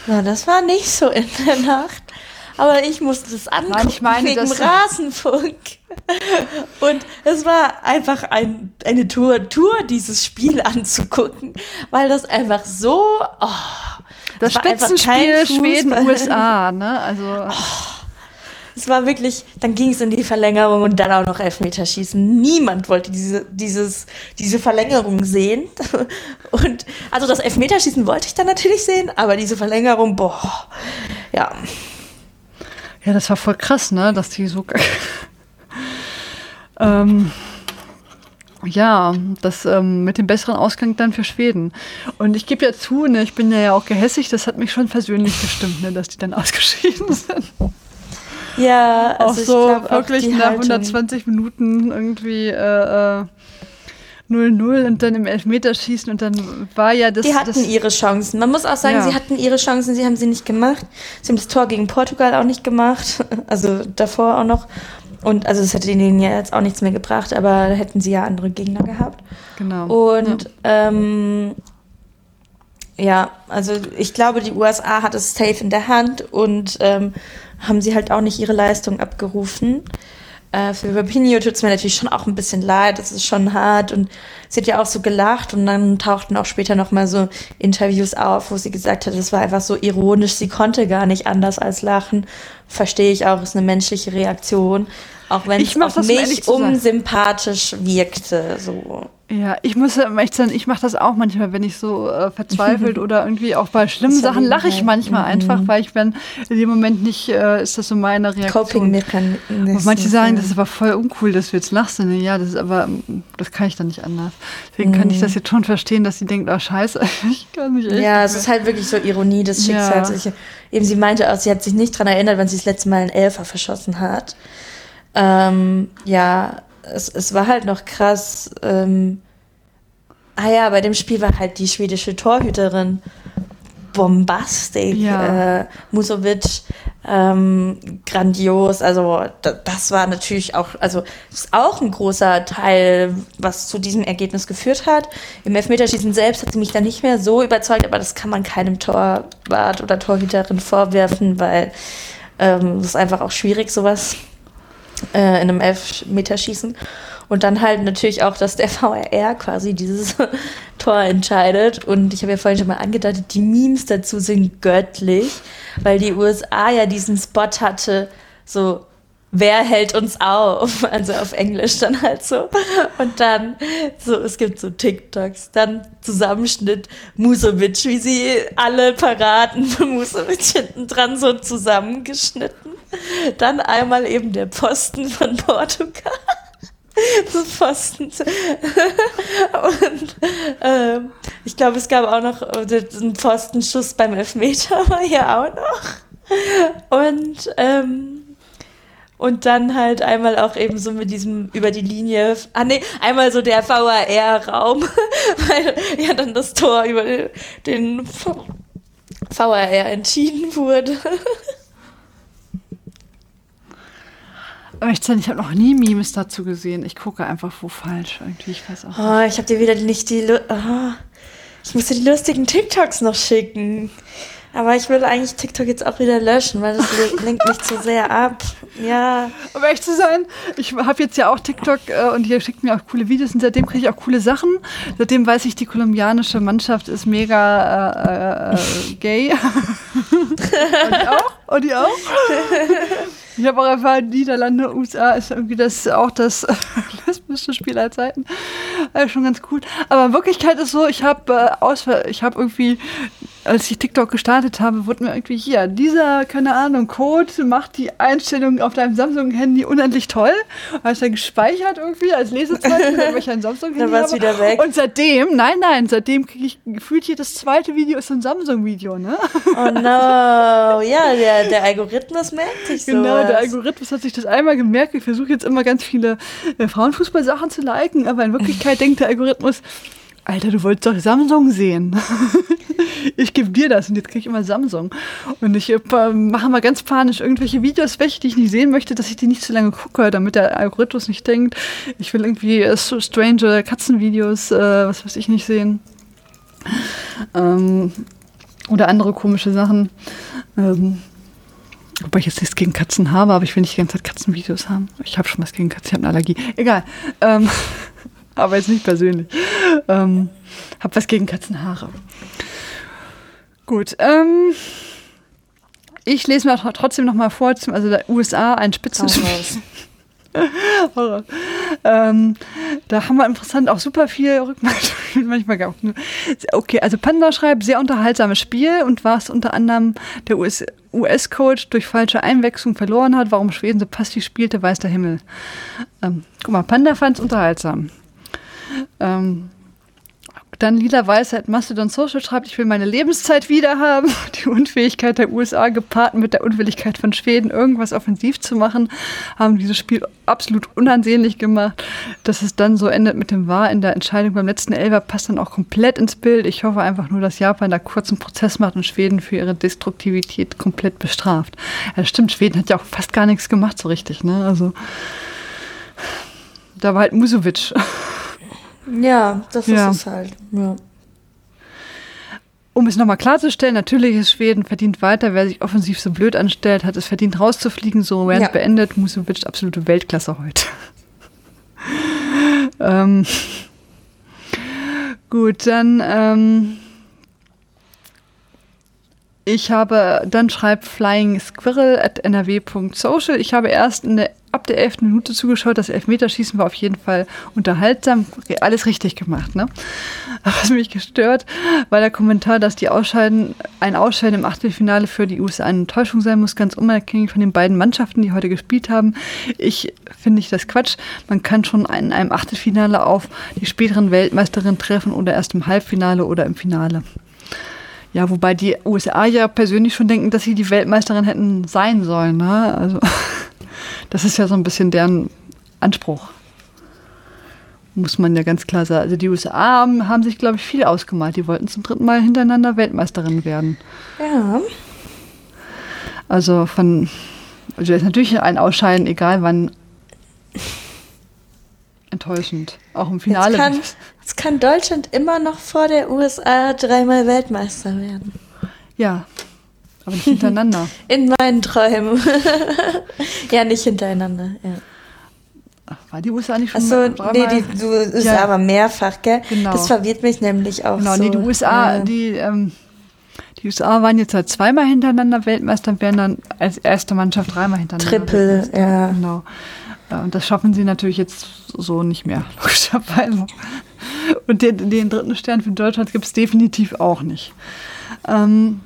Ja, das war nicht so in der Nacht. Aber ich musste das angucken ich meine, wegen Rasenfunk. Und es war einfach ein, eine Tour, Tour, dieses Spiel anzugucken, weil das einfach so. Oh, das, das Spitzenspiel Schweden-USA, ne? Also. Oh, es war wirklich, dann ging es in die Verlängerung und dann auch noch Elfmeterschießen. Niemand wollte diese, dieses, diese Verlängerung sehen. Und also das Elfmeterschießen wollte ich dann natürlich sehen, aber diese Verlängerung, boah, ja. Ja, das war voll krass, ne? Dass die so. ähm, ja, das ähm, mit dem besseren Ausgang dann für Schweden. Und ich gebe ja zu, ne, ich bin ja auch gehässig, das hat mich schon persönlich gestimmt, ne, dass die dann ausgeschieden sind. Ja, also auch so glaub, wirklich nach Haltung. 120 Minuten irgendwie äh, 0-0 und dann im Elfmeterschießen und dann war ja das. Die hatten das, ihre Chancen. Man muss auch sagen, ja. sie hatten ihre Chancen, sie haben sie nicht gemacht. Sie haben das Tor gegen Portugal auch nicht gemacht, also davor auch noch. Und also es hätte ihnen ja jetzt auch nichts mehr gebracht, aber da hätten sie ja andere Gegner gehabt. Genau. Und ja. ähm, ja, also ich glaube, die USA hat es safe in der Hand und ähm, haben sie halt auch nicht ihre Leistung abgerufen. Äh, für Rapinho tut es mir natürlich schon auch ein bisschen leid, das ist schon hart und sie hat ja auch so gelacht und dann tauchten auch später nochmal so Interviews auf, wo sie gesagt hat, es war einfach so ironisch, sie konnte gar nicht anders als lachen. Verstehe ich auch, ist eine menschliche Reaktion, auch wenn es auf mich unsympathisch wirkte. So. Ja, ich muss echt sagen, ich mache das auch manchmal, wenn ich so äh, verzweifelt oder irgendwie auch bei schlimmen Sachen lache ich manchmal mhm. einfach, weil ich bin in dem Moment nicht, äh, ist das so meine Reaktion. Und manche sagen, das ist aber voll uncool, dass du jetzt lachst. Ja, das ist aber, das kann ich dann nicht anders. Deswegen mhm. kann ich das jetzt schon verstehen, dass sie denkt, oh scheiße, ich kann nicht echt. Ja, es ist halt wirklich so Ironie des Schicksals. Ja. Ich, eben, sie meinte auch, sie hat sich nicht daran erinnert, wann sie das letzte Mal einen Elfer verschossen hat. Ähm, ja, es, es war halt noch krass. Ähm, ah ja, bei dem Spiel war halt die schwedische Torhüterin bombastisch. Ja. Äh, Musovic ähm, grandios. Also das war natürlich auch, also das ist auch ein großer Teil, was zu diesem Ergebnis geführt hat. Im Elfmeterschießen selbst hat sie mich dann nicht mehr so überzeugt, aber das kann man keinem Torwart oder Torhüterin vorwerfen, weil ähm, es ist einfach auch schwierig, sowas äh, in einem Elfmeterschießen. Und dann halt natürlich auch, dass der VRR quasi dieses Tor entscheidet. Und ich habe ja vorhin schon mal angedeutet, die Memes dazu sind göttlich, weil die USA ja diesen Spot hatte, so wer hält uns auf? Also auf Englisch dann halt so. Und dann, so, es gibt so TikToks, dann Zusammenschnitt Musovic, wie sie alle Paraden von Musovic hinten dran so zusammengeschnitten. Dann einmal eben der Posten von Portugal. So Pfosten. Und ähm, ich glaube, es gab auch noch äh, einen Pfostenschuss beim Elfmeter, war hier auch noch. Und ähm, und dann halt einmal auch eben so mit diesem über die Linie, ah nee, einmal so der VAR-Raum, weil ja dann das Tor über den VAR entschieden wurde. Ich, habe noch nie Memes dazu gesehen. Ich gucke einfach wo falsch irgendwie. Ich weiß auch. Oh, ich habe dir wieder nicht die. Lu oh, ich musste die lustigen TikToks noch schicken. Aber ich will eigentlich TikTok jetzt auch wieder löschen, weil das lenkt mich zu sehr ab. Ja. Um echt zu sein, ich habe jetzt ja auch TikTok äh, und ihr schickt mir auch coole Videos und seitdem kriege ich auch coole Sachen. Seitdem weiß ich, die kolumbianische Mannschaft ist mega äh, äh, gay. und die auch? Und die auch? Ich habe auch erfahren, Niederlande, USA ist irgendwie das auch das lesbische Spiel aller Zeiten. Also schon ganz cool. Aber in Wirklichkeit ist so, ich habe äh, ich habe irgendwie, als ich TikTok gestartet habe, wurde mir irgendwie hier, dieser, keine Ahnung, Code macht die Einstellung auf deinem Samsung-Handy unendlich toll. Habe ich dann gespeichert irgendwie als Lesezeichen, weil ich ein Samsung-Handy Dann war es wieder weg. Und seitdem, nein, nein, seitdem kriege ich gefühlt jedes zweite Video ist ein Samsung-Video, ne? Oh no. Ja, der, der Algorithmus merkt sich so. Genau, der Algorithmus hat sich das einmal gemerkt. Ich versuche jetzt immer ganz viele äh, Frauenfußball-Sachen zu liken, aber in Wirklichkeit denkt der Algorithmus, Alter, du wolltest doch Samsung sehen. ich gebe dir das und jetzt kriege ich immer Samsung. Und ich äh, mache mal ganz panisch irgendwelche Videos weg, die ich nicht sehen möchte, dass ich die nicht zu lange gucke, damit der Algorithmus nicht denkt, ich will irgendwie äh, strange Katzenvideos, äh, was weiß ich, nicht sehen. Ähm, oder andere komische Sachen. Ähm, Wobei ich jetzt nichts gegen Katzen habe, aber ich will nicht die ganze Zeit Katzenvideos haben. Ich habe schon was gegen Katzen, ich habe eine Allergie. Egal. Ähm, aber jetzt nicht persönlich. Ähm, habe was gegen Katzenhaare. Gut. Ähm, ich lese mir trotzdem noch mal vor, also der USA ein Spitzenspiel. ähm, da haben wir interessant auch super viel Rückmeldungen. Manchmal nur. Okay, also Panda schreibt, sehr unterhaltsames Spiel und was unter anderem der US-Coach US durch falsche Einwechslung verloren hat, warum Schweden so passiv spielte, weiß der Himmel. Ähm, guck mal, Panda fand es unterhaltsam. Ähm, dann Lila Weisheit Mastodon Social schreibt, ich will meine Lebenszeit wieder haben. Die Unfähigkeit der USA gepaart mit der Unwilligkeit von Schweden, irgendwas offensiv zu machen, haben dieses Spiel absolut unansehnlich gemacht. Dass es dann so endet mit dem Wahr in der Entscheidung beim letzten Elfer passt dann auch komplett ins Bild. Ich hoffe einfach nur, dass Japan da kurzen Prozess macht und Schweden für ihre Destruktivität komplett bestraft. Ja, stimmt, Schweden hat ja auch fast gar nichts gemacht so richtig, ne? Also da war halt Musovic. Ja, das ja. ist es halt. Ja. Um es nochmal klarzustellen, natürlich ist Schweden verdient weiter. Wer sich offensiv so blöd anstellt, hat es verdient rauszufliegen. So während ja. beendet. Musovic absolute Weltklasse heute. ähm, gut, dann ähm, ich habe, dann schreibt Flying Squirrel at nrw.social. Ich habe erst der ab der elften Minute zugeschaut. Das Elfmeterschießen war auf jeden Fall unterhaltsam. Alles richtig gemacht, ne? Was mich gestört, war der Kommentar, dass die Ausscheiden, ein Ausscheiden im Achtelfinale für die USA eine Enttäuschung sein muss, ganz unabhängig von den beiden Mannschaften, die heute gespielt haben. Ich finde ich das Quatsch. Man kann schon in einem Achtelfinale auf die späteren Weltmeisterinnen treffen oder erst im Halbfinale oder im Finale. Ja, wobei die USA ja persönlich schon denken, dass sie die Weltmeisterin hätten sein sollen. Ne? Also das ist ja so ein bisschen deren Anspruch. Muss man ja ganz klar sagen. Also die USA haben, haben sich, glaube ich, viel ausgemalt. Die wollten zum dritten Mal hintereinander Weltmeisterin werden. Ja. Also von, also ist natürlich ein Ausscheiden, egal wann, enttäuschend. Auch im Finale. Jetzt kann, jetzt kann Deutschland immer noch vor der USA dreimal Weltmeister werden. Ja, aber nicht hintereinander. In meinen Träumen. ja, nicht hintereinander, ja. war die USA nicht schon Achso, nee, die, USA ja. aber mehrfach, gell? Genau. Das verwirrt mich nämlich auch genau, so. Nee, die USA, ja. die, ähm, die USA waren jetzt halt zweimal hintereinander Weltmeister und werden dann als erste Mannschaft dreimal hintereinander Triple, ja. Genau. Und das schaffen sie natürlich jetzt so nicht mehr, logischerweise. Und den, den dritten Stern für Deutschland gibt es definitiv auch nicht. Ähm,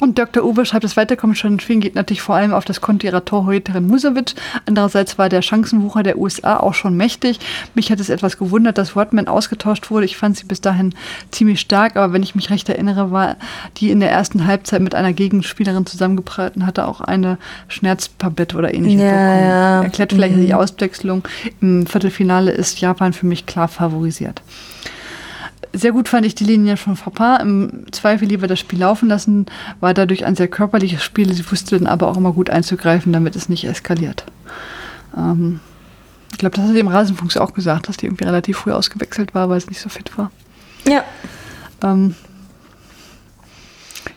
und Dr. Uwe schreibt, das Weiterkommen schon in Schweden geht natürlich vor allem auf das Konto ihrer Torhüterin Musovic. Andererseits war der Chancenwucher der USA auch schon mächtig. Mich hat es etwas gewundert, dass Rodman ausgetauscht wurde. Ich fand sie bis dahin ziemlich stark, aber wenn ich mich recht erinnere, war die in der ersten Halbzeit mit einer Gegenspielerin zusammengeprallt und hatte auch eine Schmerztablette oder ähnliches ja, bekommen. Ja. Erklärt vielleicht mhm. die Auswechslung. Im Viertelfinale ist Japan für mich klar favorisiert. Sehr gut fand ich die Linie von Papa. Im Zweifel lieber das Spiel laufen lassen, war dadurch ein sehr körperliches Spiel. Sie wusste dann aber auch immer gut einzugreifen, damit es nicht eskaliert. Ähm, ich glaube, das hat sie im Rasenfunk auch gesagt, dass die irgendwie relativ früh ausgewechselt war, weil es nicht so fit war. Ja. Ähm,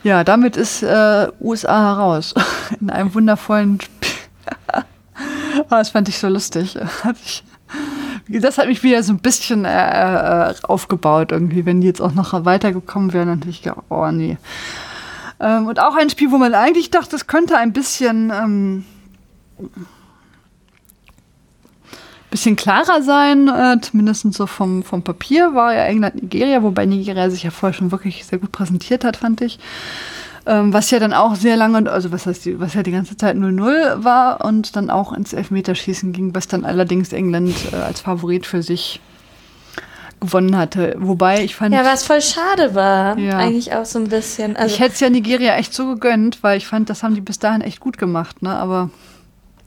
ja, damit ist äh, USA heraus. In einem wundervollen Spiel. oh, das fand ich so lustig. Das hat mich wieder so ein bisschen äh, äh, aufgebaut, irgendwie, wenn die jetzt auch noch weitergekommen wären. Dann hätte ich gedacht, oh nee. Ähm, und auch ein Spiel, wo man eigentlich dachte, es könnte ein bisschen. Ähm, bisschen klarer sein, äh, zumindest so vom, vom Papier war ja England Nigeria, wobei Nigeria sich ja vorher schon wirklich sehr gut präsentiert hat, fand ich. Ähm, was ja dann auch sehr lange, also was heißt die, was ja die ganze Zeit 0-0 war und dann auch ins Elfmeterschießen ging, was dann allerdings England äh, als Favorit für sich gewonnen hatte. Wobei ich fand. Ja, was voll schade war. Ja. Eigentlich auch so ein bisschen. Also ich hätte es ja Nigeria echt so gegönnt, weil ich fand, das haben die bis dahin echt gut gemacht, ne? Aber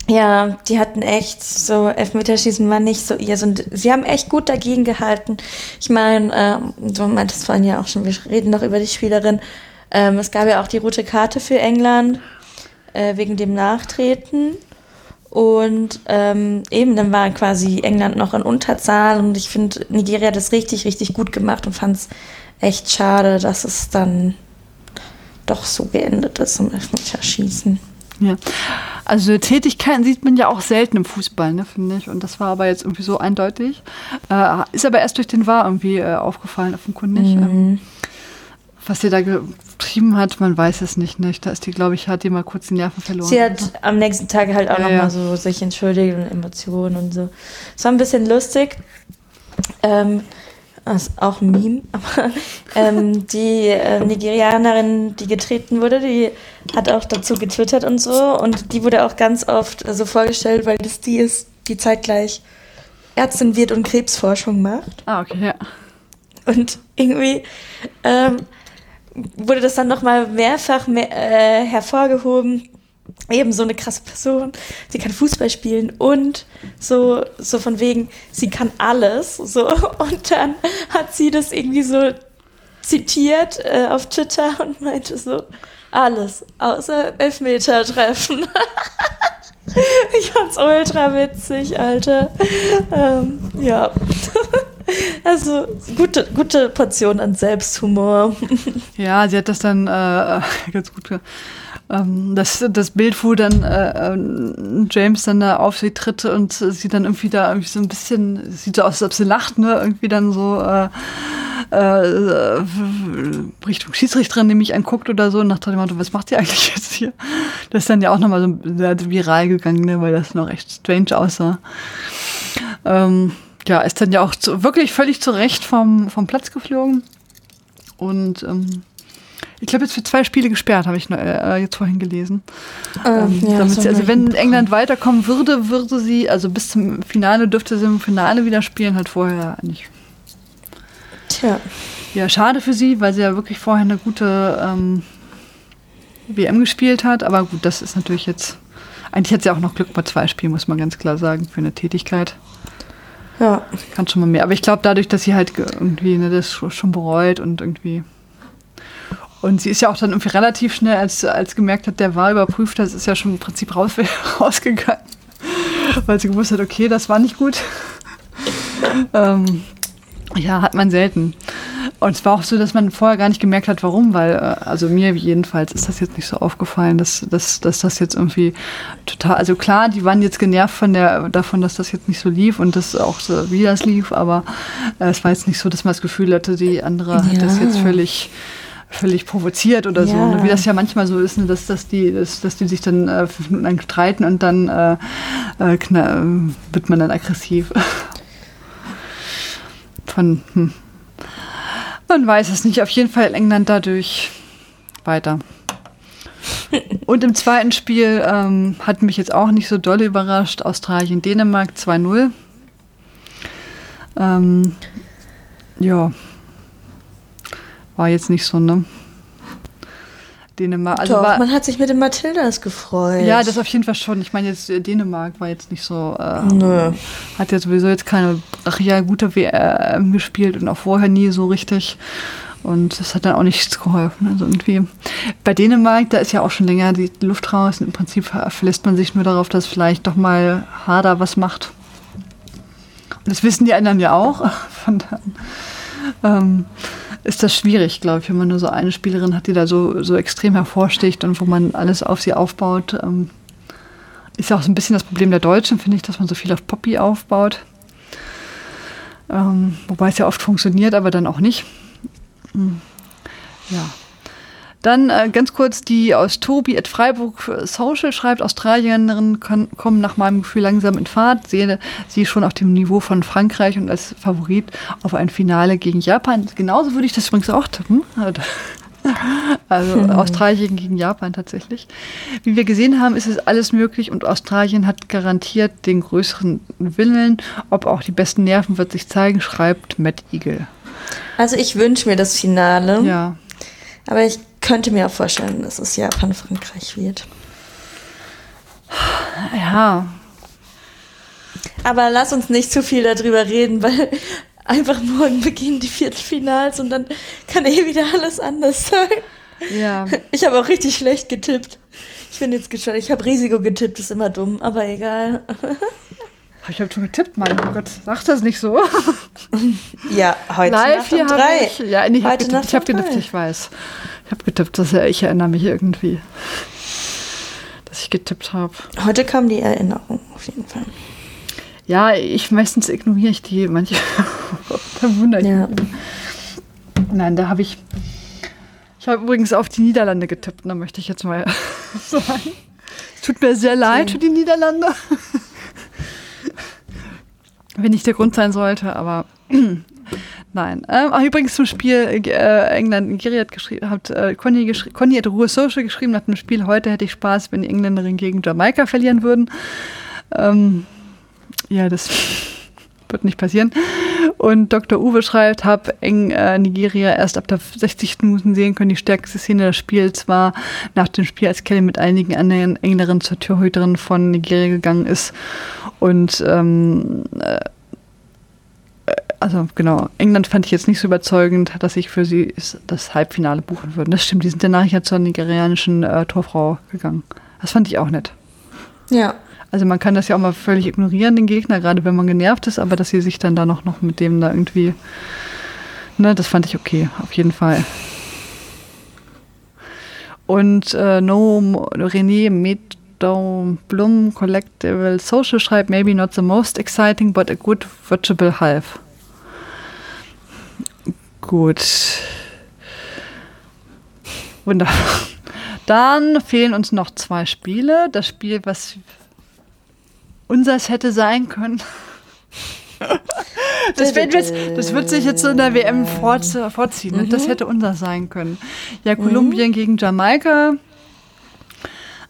ja, die hatten echt so Elfmeterschießen war nicht so ihr. So, sie haben echt gut dagegen gehalten. Ich meine, ähm, du meintest vorhin ja auch schon, wir reden noch über die Spielerin. Ähm, es gab ja auch die rote Karte für England äh, wegen dem Nachtreten. Und ähm, eben, dann war quasi England noch in Unterzahl und ich finde, Nigeria hat das richtig, richtig gut gemacht und fand es echt schade, dass es dann doch so geendet ist um Elfmeterschießen. Ja, also Tätigkeiten sieht man ja auch selten im Fußball, ne, finde ich. Und das war aber jetzt irgendwie so eindeutig. Äh, ist aber erst durch den War irgendwie äh, aufgefallen, offenkundig. Mhm. Ähm, was sie da getrieben hat, man weiß es nicht. Ne? Da ist die, glaube ich, hat die mal kurz die Nerven verloren. Sie hat am nächsten Tag halt auch ja, nochmal ja. so sich entschuldigt und Emotionen und so. Es war ein bisschen lustig. Ähm, das ist auch ein Meme, aber ähm, die äh, Nigerianerin, die getreten wurde, die hat auch dazu getwittert und so und die wurde auch ganz oft so vorgestellt, weil das die ist, die zeitgleich Ärztin wird und Krebsforschung macht. Ah, okay, ja. Und irgendwie ähm, wurde das dann nochmal mehrfach mehr, äh, hervorgehoben, eben so eine krasse Person, sie kann Fußball spielen und so, so von wegen, sie kann alles, so. Und dann hat sie das irgendwie so zitiert äh, auf Twitter und meinte so, alles, außer Elfmeter treffen. ich fand's ultra witzig, Alter. Ähm, ja. Also gute, gute Portion an Selbsthumor. Ja, sie hat das dann äh, ganz gut ähm, das, das Bild, wo dann äh, ähm, James dann da auf sie tritt und sie dann irgendwie da irgendwie so ein bisschen, sieht so aus, als ob sie lacht, ne? Irgendwie dann so äh, äh, Richtung Schiedsrichterin nämlich anguckt oder so und nach dem Motto, was macht ihr eigentlich jetzt hier? Das ist dann ja auch nochmal so viral gegangen, ne? weil das noch echt strange aussah. Ähm, ja, ist dann ja auch zu, wirklich völlig zu Recht vom, vom Platz geflogen. Und ähm, ich glaube, jetzt für zwei Spiele gesperrt, habe ich äh, jetzt vorhin gelesen. Ähm, ja, damit sie, also wenn England weiterkommen würde, würde sie, also bis zum Finale dürfte sie im Finale wieder spielen, halt vorher nicht. Tja. Ja, schade für sie, weil sie ja wirklich vorher eine gute ähm, WM gespielt hat. Aber gut, das ist natürlich jetzt. Eigentlich hat sie auch noch Glück bei zwei Spielen, muss man ganz klar sagen, für eine Tätigkeit. Ja. Kann schon mal mehr. Aber ich glaube, dadurch, dass sie halt irgendwie ne, das schon bereut und irgendwie und sie ist ja auch dann irgendwie relativ schnell, als, als gemerkt hat, der war überprüft, das ist ja schon im Prinzip raus, rausgegangen. Weil sie gewusst hat, okay, das war nicht gut. ähm, ja, hat man selten. Und es war auch so, dass man vorher gar nicht gemerkt hat, warum, weil, äh, also mir jedenfalls ist das jetzt nicht so aufgefallen, dass, dass, dass das jetzt irgendwie total, also klar, die waren jetzt genervt von der, davon, dass das jetzt nicht so lief und das auch so, wie das lief, aber äh, es war jetzt nicht so, dass man das Gefühl hatte, die andere ja. hat das jetzt völlig völlig provoziert oder ja. so. Ne? Wie das ja manchmal so ist, ne? dass, dass, die, dass, dass die sich dann äh, fünf Minuten lang streiten und dann äh, äh, wird man dann aggressiv. Von, hm. Man weiß es nicht. Auf jeden Fall England dadurch weiter. Und im zweiten Spiel ähm, hat mich jetzt auch nicht so doll überrascht. Australien, Dänemark 2-0. Ähm, ja, war jetzt nicht so, ne? Dänemark. Also Doch, war, man hat sich mit den Matildas gefreut. ja, das auf jeden Fall schon. Ich meine, jetzt äh, Dänemark war jetzt nicht so. Äh, Nö. Hat ja sowieso jetzt keine brachial gute WM gespielt und auch vorher nie so richtig. Und das hat dann auch nichts geholfen. Also irgendwie bei Dänemark, da ist ja auch schon länger die Luft raus. Im Prinzip verlässt man sich nur darauf, dass vielleicht doch mal Harder was macht. Und das wissen die anderen ja auch. Von daher ähm, ist das schwierig, glaube ich, wenn man nur so eine Spielerin hat, die da so, so extrem hervorsticht und wo man alles auf sie aufbaut. Ähm, ist ja auch so ein bisschen das Problem der Deutschen, finde ich, dass man so viel auf Poppy aufbaut. Ähm, wobei es ja oft funktioniert, aber dann auch nicht. Hm. Ja. Dann äh, ganz kurz die aus Tobi at Freiburg Social schreibt, Australierinnen kann, kommen nach meinem Gefühl langsam in Fahrt, sehe sie schon auf dem Niveau von Frankreich und als Favorit auf ein Finale gegen Japan. Genauso würde ich das übrigens auch tippen. Also Australien gegen Japan tatsächlich. Wie wir gesehen haben, ist es alles möglich und Australien hat garantiert den größeren Willen. Ob auch die besten Nerven wird sich zeigen, schreibt Matt Eagle. Also ich wünsche mir das Finale. Ja. Aber ich könnte mir auch vorstellen, dass es Japan-Frankreich wird. Ja. Aber lass uns nicht zu viel darüber reden, weil einfach morgen beginnen die Viertelfinals und dann kann eh wieder alles anders sein. Ja. Ich habe auch richtig schlecht getippt. Ich bin jetzt gespannt. Ich habe Risiko getippt, ist immer dumm, aber egal. Ich habe schon getippt, mein Gott. Sag das nicht so. Ja, heute Live Nacht um drei. ich. Ja, nee, ich habe getippt, hab getippt, ich weiß. Ich habe getippt, dass, ich erinnere mich irgendwie, dass ich getippt habe. Heute kam die Erinnerung auf jeden Fall. Ja, ich meistens ignoriere ich die manche. da wundere ich Ja. mich. Nein, da habe ich. Ich habe übrigens auf die Niederlande getippt, da möchte ich jetzt mal sagen. Es tut mir sehr leid für die Niederlande. Wenn nicht der Grund sein sollte, aber nein. Ähm, ach, übrigens zum Spiel äh, England-Nigeria hat geschrieben, hat äh, Conny, geschri Conny hat Ruhe Social geschrieben nach dem Spiel. Heute hätte ich Spaß, wenn die Engländerinnen gegen Jamaika verlieren würden. Ähm, ja, das wird nicht passieren. Und Dr. Uwe schreibt, habe eng äh, Nigeria erst ab der 60. Minuten sehen können. Die stärkste Szene des Spiels war nach dem Spiel, als Kelly mit einigen anderen Engländerinnen zur Torhüterin von Nigeria gegangen ist. Und ähm, äh, also genau, England fand ich jetzt nicht so überzeugend, dass ich für sie das Halbfinale buchen würde. Das stimmt, die sind danach ja zur nigerianischen äh, Torfrau gegangen. Das fand ich auch nett. Ja. Also man kann das ja auch mal völlig ignorieren, den Gegner, gerade wenn man genervt ist, aber dass sie sich dann da noch, noch mit dem da irgendwie, ne, das fand ich okay, auf jeden Fall. Und äh, No René Meadow Blum Collectible Social schreibt, maybe not the most exciting, but a good watchable half. Gut. Wunderbar. Dann fehlen uns noch zwei Spiele. Das Spiel, was unseres hätte sein können. Das wird, jetzt, das wird sich jetzt so in der WM vorziehen. Ne? Das hätte unser sein können. Ja, Kolumbien gegen Jamaika.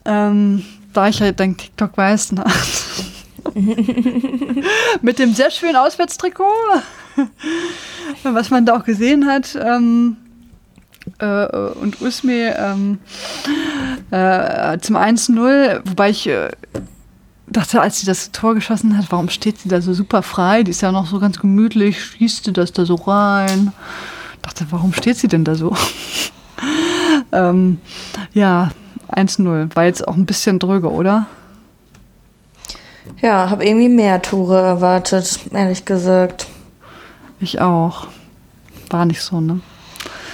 Ähm, da ich ja dank TikTok weiß, ne? mit dem sehr schönen Auswärtstrikot, was man da auch gesehen hat. Ähm, äh, und Usme ähm, äh, zum 1-0, wobei ich äh, dachte, als sie das Tor geschossen hat, warum steht sie da so super frei? Die ist ja noch so ganz gemütlich, schießt sie das da so rein. Dachte, warum steht sie denn da so? ähm, ja, 1-0. War jetzt auch ein bisschen dröge, oder? Ja, habe irgendwie mehr Tore erwartet, ehrlich gesagt. Ich auch. War nicht so, ne?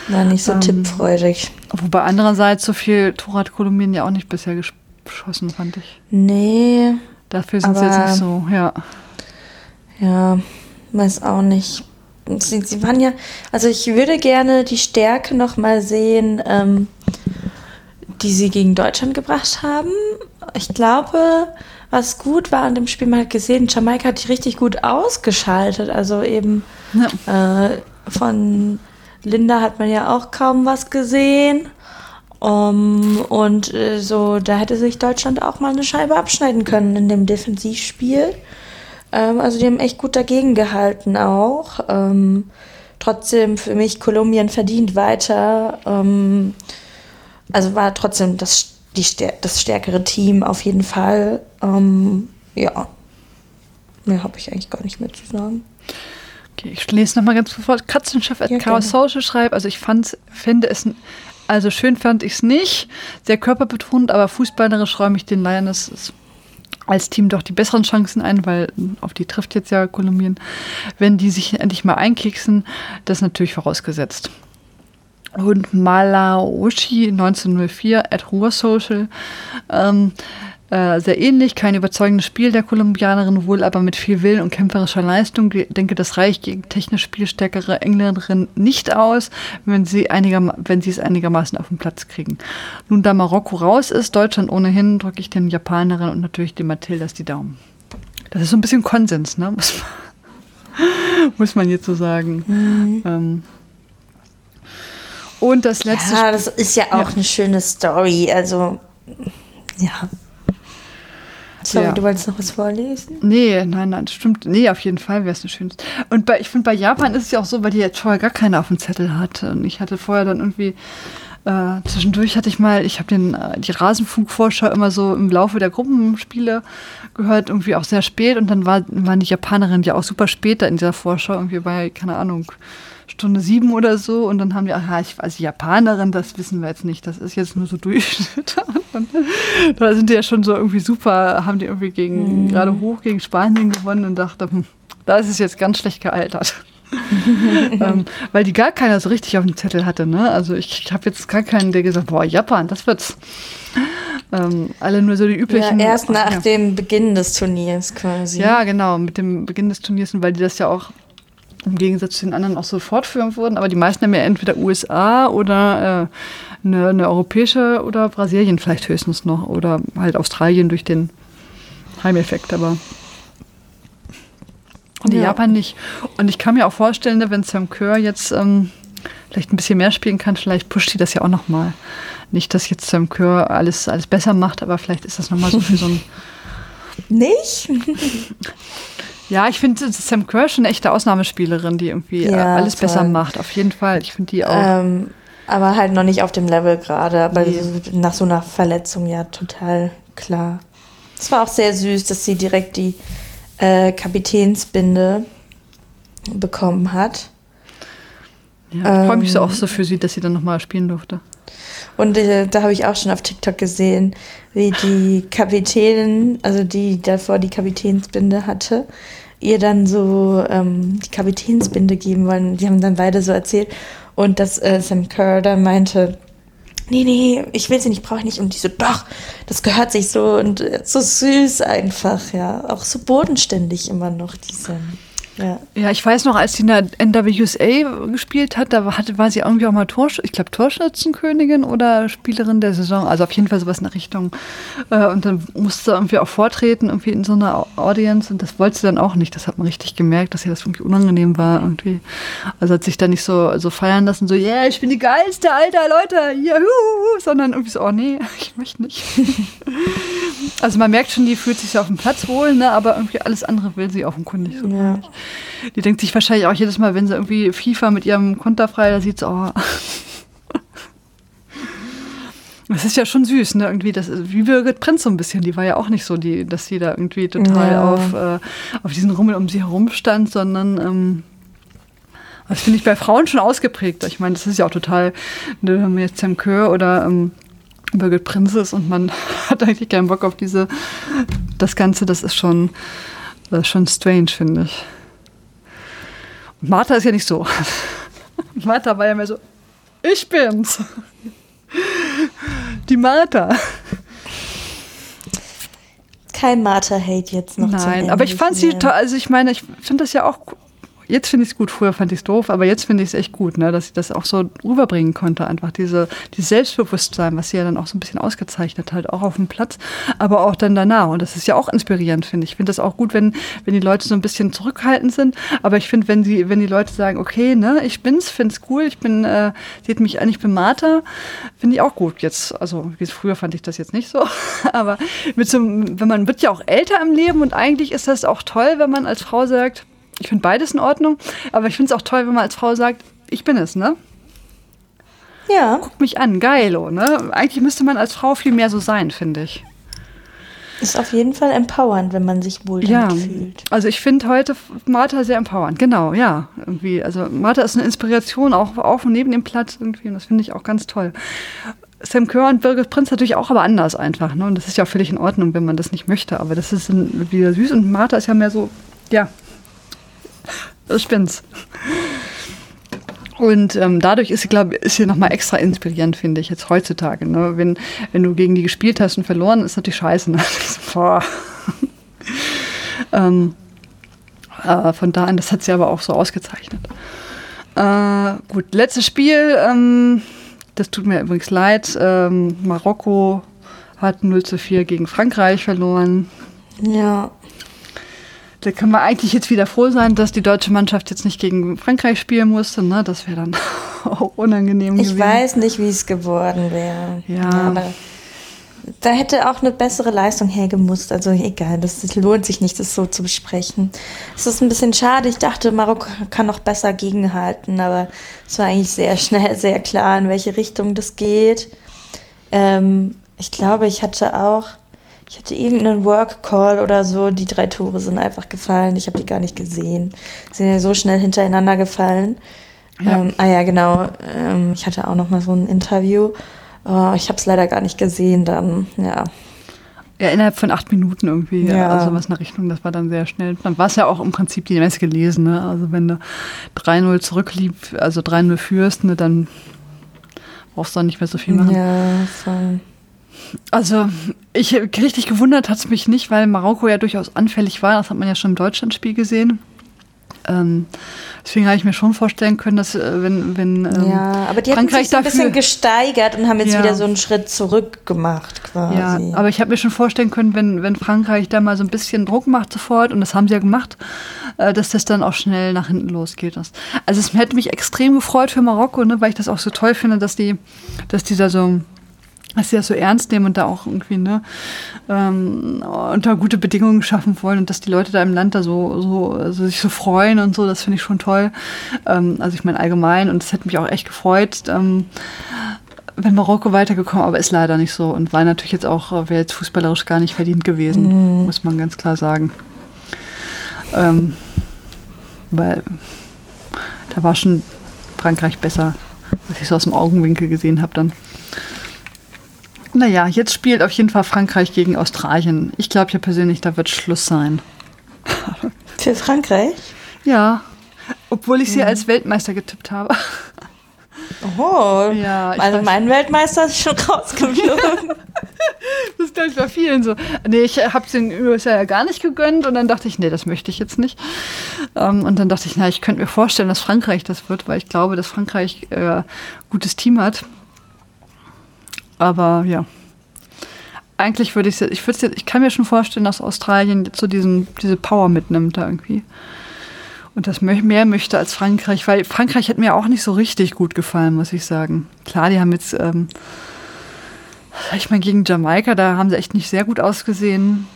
War nicht so Ähm, tippfreudig. Wobei andererseits so viel Tore hat Kolumbien ja auch nicht bisher gesch- geschossen, fand ich. Nee, Dafür sind sie jetzt nicht so, ja. ja, weiß auch nicht. Sie, sie waren ja, also ich würde gerne die Stärke noch mal sehen, ähm, die sie gegen Deutschland gebracht haben. Ich glaube, was gut war an dem Spiel, man hat gesehen, Jamaika hat die richtig gut ausgeschaltet. Also eben ja. Äh, von Linda hat man ja auch kaum was gesehen. Um, und äh, so, da hätte sich Deutschland auch mal eine Scheibe abschneiden können in dem Defensivspiel. Ähm, also die haben echt gut dagegen gehalten auch. Ähm, trotzdem für mich Kolumbien verdient weiter. Ähm, also war trotzdem das, die, das stärkere Team auf jeden Fall. Ähm, ja, mehr habe ich eigentlich gar nicht mehr zu sagen. Okay, ich lese nochmal ganz bevor Katzenchef at ja, Chaos Social schreibt. Also ich fand, finde es, also schön fand ich es nicht, sehr körperbetont, aber fußballerisch räume ich den Lionesses als Team doch die besseren Chancen ein, weil auf die trifft jetzt ja Kolumbien. Wenn die sich endlich mal einkeksen, das ist natürlich vorausgesetzt. Und Malaoshi 1904 at Ruhr Social. Ähm, äh, sehr ähnlich, kein überzeugendes Spiel der Kolumbianerin, wohl aber mit viel Willen und kämpferischer Leistung. Ich denke, das reicht gegen technisch spielstärkere Engländerin nicht aus, wenn sie, einiger, wenn sie es einigermaßen auf den Platz kriegen. Nun, da Marokko raus ist, Deutschland ohnehin, drücke ich den Japanerinnen und natürlich den Matildas die Daumen. Das ist so ein bisschen Konsens, ne? Muss man, muss man jetzt so sagen. Mhm. Ähm, und das letzte. Ja, das ist ja auch ja. eine schöne Story. Also, ja. Sorry, ja. du wolltest noch was vorlesen? Nee, nein, nein, stimmt. Nee, auf jeden Fall wäre es eine schöne. Und bei, ich finde, bei Japan ist es ja auch so, weil die jetzt vorher gar keine auf dem Zettel hatte. Und ich hatte vorher dann irgendwie, äh, zwischendurch hatte ich mal, ich habe den äh, die Rasenfunkvorschau immer so im Laufe der Gruppenspiele gehört, irgendwie auch sehr spät. Und dann war, waren die Japanerinnen ja auch super spät da in dieser Vorschau, irgendwie bei, keine Ahnung, Stunde sieben oder so und dann haben die, aha, ich, also Japanerin, das wissen wir jetzt nicht, das ist jetzt nur so Durchschnitt. Und da sind die ja schon so irgendwie super, haben die irgendwie gegen, mhm. gerade hoch gegen Spanien gewonnen und dachte, hm, da ist es jetzt ganz schlecht gealtert. ähm, weil die gar keiner so richtig auf dem Zettel hatte. Ne? Also ich, ich habe jetzt gar keinen, der gesagt, boah, Japan, das wird's. Ähm, alle nur so die üblichen. Ja, erst nach ja. dem Beginn des Turniers quasi. Ja, genau, mit dem Beginn des Turniers, weil die das ja auch im Gegensatz zu den anderen auch so fortführen wurden. Aber die meisten haben ja entweder USA oder äh, eine, eine, europäische oder Brasilien vielleicht höchstens noch oder halt Australien durch den Heimeffekt. Aber und ja. Japan nicht. Und ich kann mir auch vorstellen, ne, wenn Sam Kerr jetzt ähm, vielleicht ein bisschen mehr spielen kann, vielleicht pusht die das ja auch noch mal. Nicht, dass jetzt Sam Kerr alles, alles besser macht, aber vielleicht ist das noch mal so für so ein... Nicht? Ja, ich finde Sam Kerr schon eine echte Ausnahmespielerin, die irgendwie äh, ja, alles toll. besser macht. Auf jeden Fall. Ich finde die auch. Ähm, aber halt noch nicht auf dem Level gerade. Aber nee. nach so einer Verletzung ja total klar. Es war auch sehr süß, dass sie direkt die äh, Kapitänsbinde bekommen hat. Ja, ich freue mich so auch so für sie, dass sie dann nochmal spielen durfte. Und äh, da habe ich auch schon auf TikTok gesehen, wie die Kapitänin, also die davor die Kapitänsbinde hatte, ihr dann so ähm, die Kapitänsbinde geben wollen. Die haben dann beide so erzählt. Und dass äh, Sam Kerr dann meinte, nee, nee, ich will sie nicht, brauche ich nicht. Und die so, doch, das gehört sich so und äh, so süß einfach, ja. Auch so bodenständig immer noch, diese. Ja. ja, ich weiß noch, als sie in der NWSA gespielt hat, da war, war sie irgendwie auch mal Torsch ich glaube Torschützenkönigin oder Spielerin der Saison, also auf jeden Fall sowas in der Richtung. Äh, und dann musste sie irgendwie auch vortreten, irgendwie in so einer Audience und das wollte sie dann auch nicht. Das hat man richtig gemerkt, dass ihr das irgendwie unangenehm war irgendwie. Also hat sich da nicht so, so feiern lassen, so, yeah, ich bin die geilste, alter Leute, juhu, sondern irgendwie so, oh nee, ich möchte nicht. also man merkt schon, die fühlt sich auf dem Platz wohl, ne, aber irgendwie alles andere will sie offenkundig so. Ja. Die denkt sich wahrscheinlich auch jedes Mal, wenn sie irgendwie FIFA mit ihrem Konterfrei, da sieht sie, oh. Das ist ja schon süß, ne? Irgendwie, das ist wie Birgit Prinz so ein bisschen. Die war ja auch nicht so, die, dass sie da irgendwie total ja. auf, äh, auf diesen Rummel um sie herum stand, sondern ähm, das finde ich bei Frauen schon ausgeprägt. Ich meine, das ist ja auch total, ne, wenn man jetzt Sam Kerr oder ähm, Birgit Prinz ist und man hat eigentlich keinen Bock auf diese, das Ganze, das ist schon, das ist schon strange, finde ich. Martha ist ja nicht so. Martha war ja mehr so, ich bin's. Die Martha. Kein Martha-Hate jetzt noch. Nein, aber ich fand sie toll. Also ich meine, ich finde das ja auch jetzt finde ich es gut, früher fand ich es doof, aber jetzt finde ich es echt gut, ne, dass ich das auch so rüberbringen konnte. Einfach diese, dieses Selbstbewusstsein, was sie ja dann auch so ein bisschen ausgezeichnet hat, auch auf dem Platz, aber auch dann danach. Und das ist ja auch inspirierend, finde ich. Ich finde das auch gut, wenn, wenn die Leute so ein bisschen zurückhaltend sind. Aber ich finde, wenn sie, wenn die Leute sagen, okay, ne, ich bin's, finde es cool, ich bin, äh, seht mich an, ich bin Martha, finde ich auch gut jetzt. Also früher fand ich das jetzt nicht so. aber mit so, wenn man wird ja auch älter im Leben und eigentlich ist das auch toll, wenn man als Frau sagt, ich finde beides in Ordnung, aber ich finde es auch toll, wenn man als Frau sagt, ich bin es, ne? Ja. Guck mich an, geilo, ne? Eigentlich müsste man als Frau viel mehr so sein, finde ich. Ist auf jeden Fall empowernd, wenn man sich wohl Ja, fühlt. also ich finde heute Martha sehr empowernd, genau, ja, irgendwie. Also Martha ist eine Inspiration, auch auf und neben dem Platz irgendwie, und das finde ich auch ganz toll. Sam Kerr und Birgit Prinz natürlich auch, aber anders einfach, ne? Und das ist ja auch völlig in Ordnung, wenn man das nicht möchte, aber das ist wieder süß und Martha ist ja mehr so, ja, das spinnt's. Und ähm, dadurch ist sie, glaube ist sie nochmal extra inspirierend, finde ich, jetzt heutzutage. Ne? Wenn, wenn du gegen die gespielt hast und verloren, ist natürlich scheiße. Ne? Boah. ähm, äh, von da an, das hat sie aber auch so ausgezeichnet. Äh, gut, letztes Spiel, ähm, das tut mir übrigens leid. Ähm, Marokko hat 0 zu 4 gegen Frankreich verloren. Ja. Da kann man eigentlich jetzt wieder froh sein, dass die deutsche Mannschaft jetzt nicht gegen Frankreich spielen musste. Ne? Das wäre dann auch unangenehm Ich gewesen. weiß nicht, wie es geworden wäre. Ja. aber da hätte auch eine bessere Leistung hergemusst. Also egal, das, das lohnt sich nicht, das so zu besprechen. Es ist ein bisschen schade. Ich dachte, Marokko kann noch besser gegenhalten, aber es war eigentlich sehr schnell, sehr klar, in welche Richtung das geht. Ähm, ich glaube, ich hatte auch, ich hatte irgendeinen Work Call oder so. Die drei Tore sind einfach gefallen. Ich habe die gar nicht gesehen. Sind ja so schnell hintereinander gefallen. Ja. Ähm, ah ja, genau. Ähm, ich hatte auch noch mal so ein Interview. Oh, ich habe es leider gar nicht gesehen dann. Ja. Ja, innerhalb von acht Minuten irgendwie. Ja. Ja. Also was in der Richtung, das war dann sehr schnell. Dann war es ja auch im Prinzip die Messe gelesen. Ne? Also wenn du 3-0 zurücklieb, also 3-0 führst, ne, dann brauchst du dann nicht mehr so viel machen. Ja, voll. Also ich richtig gewundert hat es mich nicht, weil Marokko ja durchaus anfällig war. Das hat man ja schon im Deutschlandspiel gesehen. Ähm, deswegen habe ich mir schon vorstellen können, dass äh, wenn, wenn ähm, ja, aber die haben Frankreich sich so ein dafür, bisschen gesteigert und haben jetzt Ja. wieder so einen Schritt zurück gemacht quasi. Ja, aber ich habe mir schon vorstellen können, wenn, wenn Frankreich da mal so ein bisschen Druck macht sofort, und das haben sie ja gemacht, äh, dass das dann auch schnell nach hinten losgeht. Das- Also es hätte mich extrem gefreut für Marokko, ne, weil ich das auch so toll finde, dass die, dass die da so dass sie das so ernst nehmen und da auch irgendwie ne, ähm, unter gute Bedingungen schaffen wollen und dass die Leute da im Land da so, so also sich so freuen und so, das finde ich schon toll. Ähm, also ich meine allgemein und es hätte mich auch echt gefreut, ähm, wenn Marokko weitergekommen, aber ist leider nicht so und war natürlich jetzt auch, wäre jetzt fußballerisch gar nicht verdient gewesen, muss man ganz klar sagen. Ähm, weil da war schon Frankreich besser, was ich so aus dem Augenwinkel gesehen habe dann. Naja, jetzt spielt auf jeden Fall Frankreich gegen Australien. Ich glaube ja persönlich, da wird Schluss sein. Für Frankreich? Ja, obwohl ich sie als Weltmeister getippt habe. Oh, Ja, also mein Weltmeister ist schon rausgeflogen. Das ist, glaube ich, bei vielen so. Nee, ich habe es den USA ja gar nicht gegönnt und dann dachte ich, nee, das möchte ich jetzt nicht. Ähm, und dann dachte ich, na, ich könnte mir vorstellen, dass Frankreich das wird, weil ich glaube, dass Frankreich äh, gutes Team hat. Aber ja. Eigentlich würde ich es ich, würd's jetzt- ich kann mir schon vorstellen, dass Australien jetzt so diesen, diese Power mitnimmt da irgendwie. Und das mehr möchte als Frankreich, weil Frankreich hat mir auch nicht so richtig gut gefallen, muss ich sagen. Klar, die haben jetzt, ähm, ich meine, gegen Jamaika, da haben sie echt nicht sehr gut ausgesehen.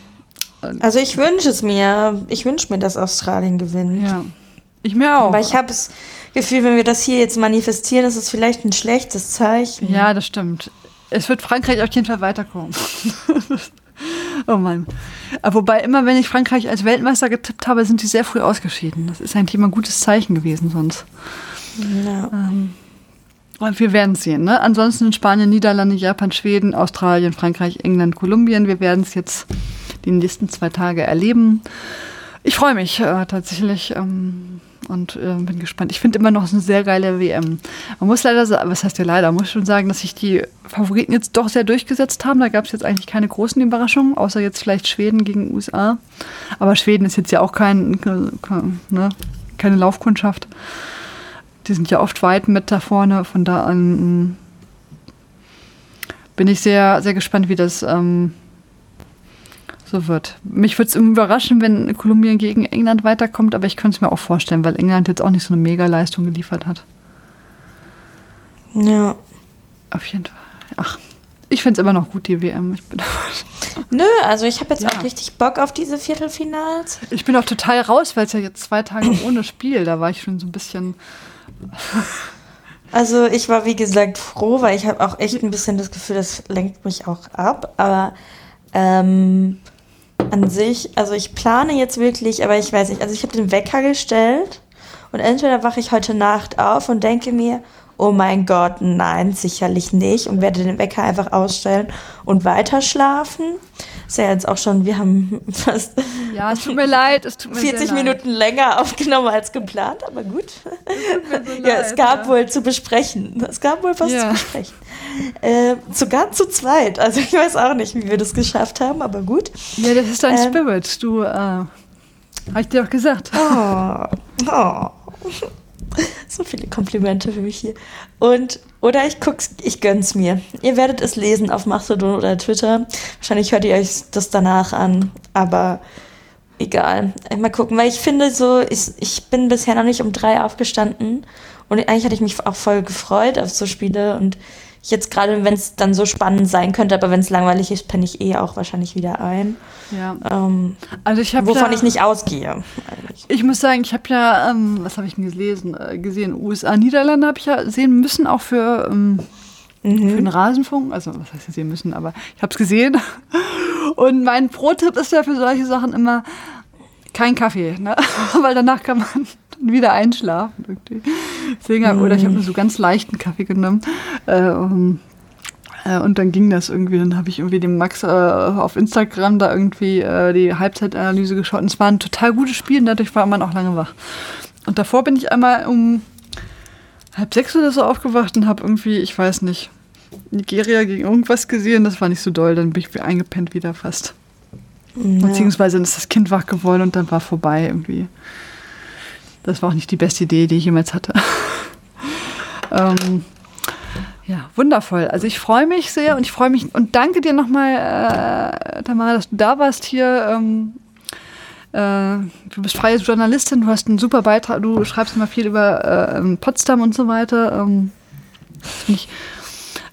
Also ich wünsche es mir. Ich wünsche mir, dass Australien gewinnt. Ja. Ich mir auch. Aber ich habe das Gefühl, wenn wir das hier jetzt manifestieren, ist es vielleicht ein schlechtes Zeichen. Ja, das stimmt. Es wird Frankreich auf jeden Fall weiterkommen. oh Mann. Aber wobei, immer wenn ich Frankreich als Weltmeister getippt habe, sind die sehr früh ausgeschieden. Das ist eigentlich immer ein gutes Zeichen gewesen sonst. Ja. Und wir werden es sehen. Ne? Ansonsten Spanien, Niederlande, Japan, Schweden, Australien, Frankreich, England, Kolumbien. Wir werden es jetzt die nächsten zwei Tage erleben. Ich freue mich äh, tatsächlich ähm, und äh, bin gespannt. Ich finde immer noch eine sehr geile WM. Man muss leider sagen, was heißt ja leider, man muss schon sagen, dass sich die Favoriten jetzt doch sehr durchgesetzt haben. Da gab es jetzt eigentlich keine großen Überraschungen, außer jetzt vielleicht Schweden gegen USA. Aber Schweden ist jetzt ja auch kein, ne, keine Laufkundschaft. Die sind ja oft weit mit da vorne. Von da an mm, bin ich sehr, sehr gespannt, wie das ähm, so wird. Mich würde es überraschen, wenn Kolumbien gegen England weiterkommt, aber ich könnte es mir auch vorstellen, weil England jetzt auch nicht so eine Mega-Leistung geliefert hat. ja. Auf jeden Fall. Ach, ich finde es immer noch gut, die WM. Ich bin, Nö, also ich habe jetzt Ja. auch richtig Bock auf diese Viertelfinals. ich bin auch total raus, weil es ja jetzt zwei Tage ohne Spiel, da war ich schon so ein bisschen. Also ich war wie gesagt froh, weil ich habe auch echt ein bisschen das Gefühl, das lenkt mich auch ab. Aber ähm, an sich, also ich plane jetzt wirklich, aber ich weiß nicht, also ich habe den Wecker gestellt und entweder wache ich heute Nacht auf und denke mir, oh mein Gott, nein, sicherlich nicht und werde den Wecker einfach ausstellen und weiter schlafen. Ist ja jetzt auch schon, wir haben fast Ja, es tut mir leid, es tut mir 40 sehr leid. Minuten länger aufgenommen als geplant, aber gut. so ja, es leid, gab ja. wohl zu besprechen. Es gab wohl was Ja. zu besprechen. Äh, sogar zu zweit. Also ich weiß auch nicht, wie wir das geschafft haben, aber gut. Ja, das ist dein Ähm. Spirit. Du, äh, hab ich dir doch gesagt. Oh, oh. So viele Komplimente für mich hier. Und, oder ich guck's, ich gönn's mir. Ihr werdet es lesen auf Mastodon oder Twitter. Wahrscheinlich hört ihr euch das danach an, aber egal. Mal gucken, weil ich finde so, ich, ich bin bisher noch nicht um drei aufgestanden und eigentlich hatte ich mich auch voll gefreut auf so Spiele und jetzt gerade, wenn es dann so spannend sein könnte, aber wenn es langweilig ist, penne ich eh auch wahrscheinlich wieder ein. Ja. Ähm, Also ich habe wovon ja, ich nicht ausgehe. eigentlich. Ich muss sagen, ich habe ja, ähm, was habe ich denn gelesen? Äh, gesehen, USA, Niederlande habe ich ja sehen müssen, auch für, ähm, für den Rasenfunk. Also, was heißt sehen müssen, aber ich habe es gesehen. Und mein Pro-Tipp ist ja für solche Sachen immer kein Kaffee, ne? weil danach kann man wieder einschlafen. Irgendwie. Deswegen, hab- Oder ich habe nur so ganz leichten Kaffee genommen. Äh, um, äh, und dann ging das irgendwie. Dann habe ich irgendwie dem Max äh, auf Instagram da irgendwie äh, die Halbzeitanalyse geschaut. Und es war ein total gutes Spiel und dadurch war man auch lange wach. Und davor bin ich einmal um halb sechs oder so aufgewacht und habe irgendwie, ich weiß nicht, Nigeria gegen irgendwas gesehen. Das war nicht so doll. Dann bin ich eingepennt wieder fast. Beziehungsweise dann ist das Kind wach geworden und dann war vorbei irgendwie. Das war auch nicht die beste Idee, die ich jemals hatte. ähm, ja, wundervoll. Also ich freue mich sehr und ich freue mich und danke dir nochmal, äh, Tamara, dass du da warst hier. Ähm, äh, du bist freie Journalistin, du hast einen super Beitrag, du schreibst immer viel über äh, Potsdam und so weiter. Ähm, das finde ich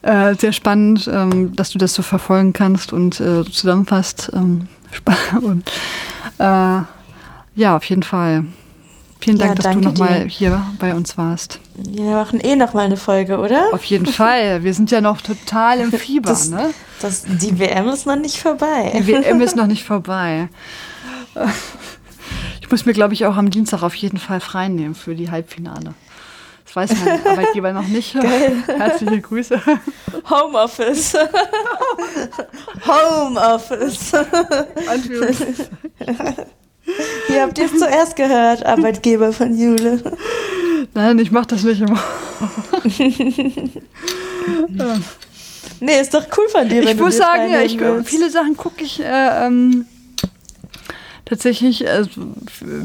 äh, sehr spannend, ähm, dass du das so verfolgen kannst und äh, zusammenfasst. Ähm, und äh, ja, auf jeden Fall. Vielen Dank, Ja, dass du nochmal hier bei uns warst. Wir machen eh noch mal eine Folge, oder? Auf jeden Fall. Wir sind ja noch total im Fieber. Das- ne? Das, die WM ist noch nicht vorbei. Die WM ist noch nicht vorbei. Ich muss mir, glaube ich, auch am Dienstag auf jeden Fall frei nehmen für die Halbfinale. Das weiß mein Arbeitgeber noch nicht. Herzliche Grüße. Homeoffice. Homeoffice. Ihr habt jetzt zuerst gehört, Arbeitgeber von Jule. Nein, ich mache das nicht immer. Nee, ist doch cool von dir, wenn Ich du muss sagen, ich, viele Sachen gucke ich äh, ähm, tatsächlich. Äh,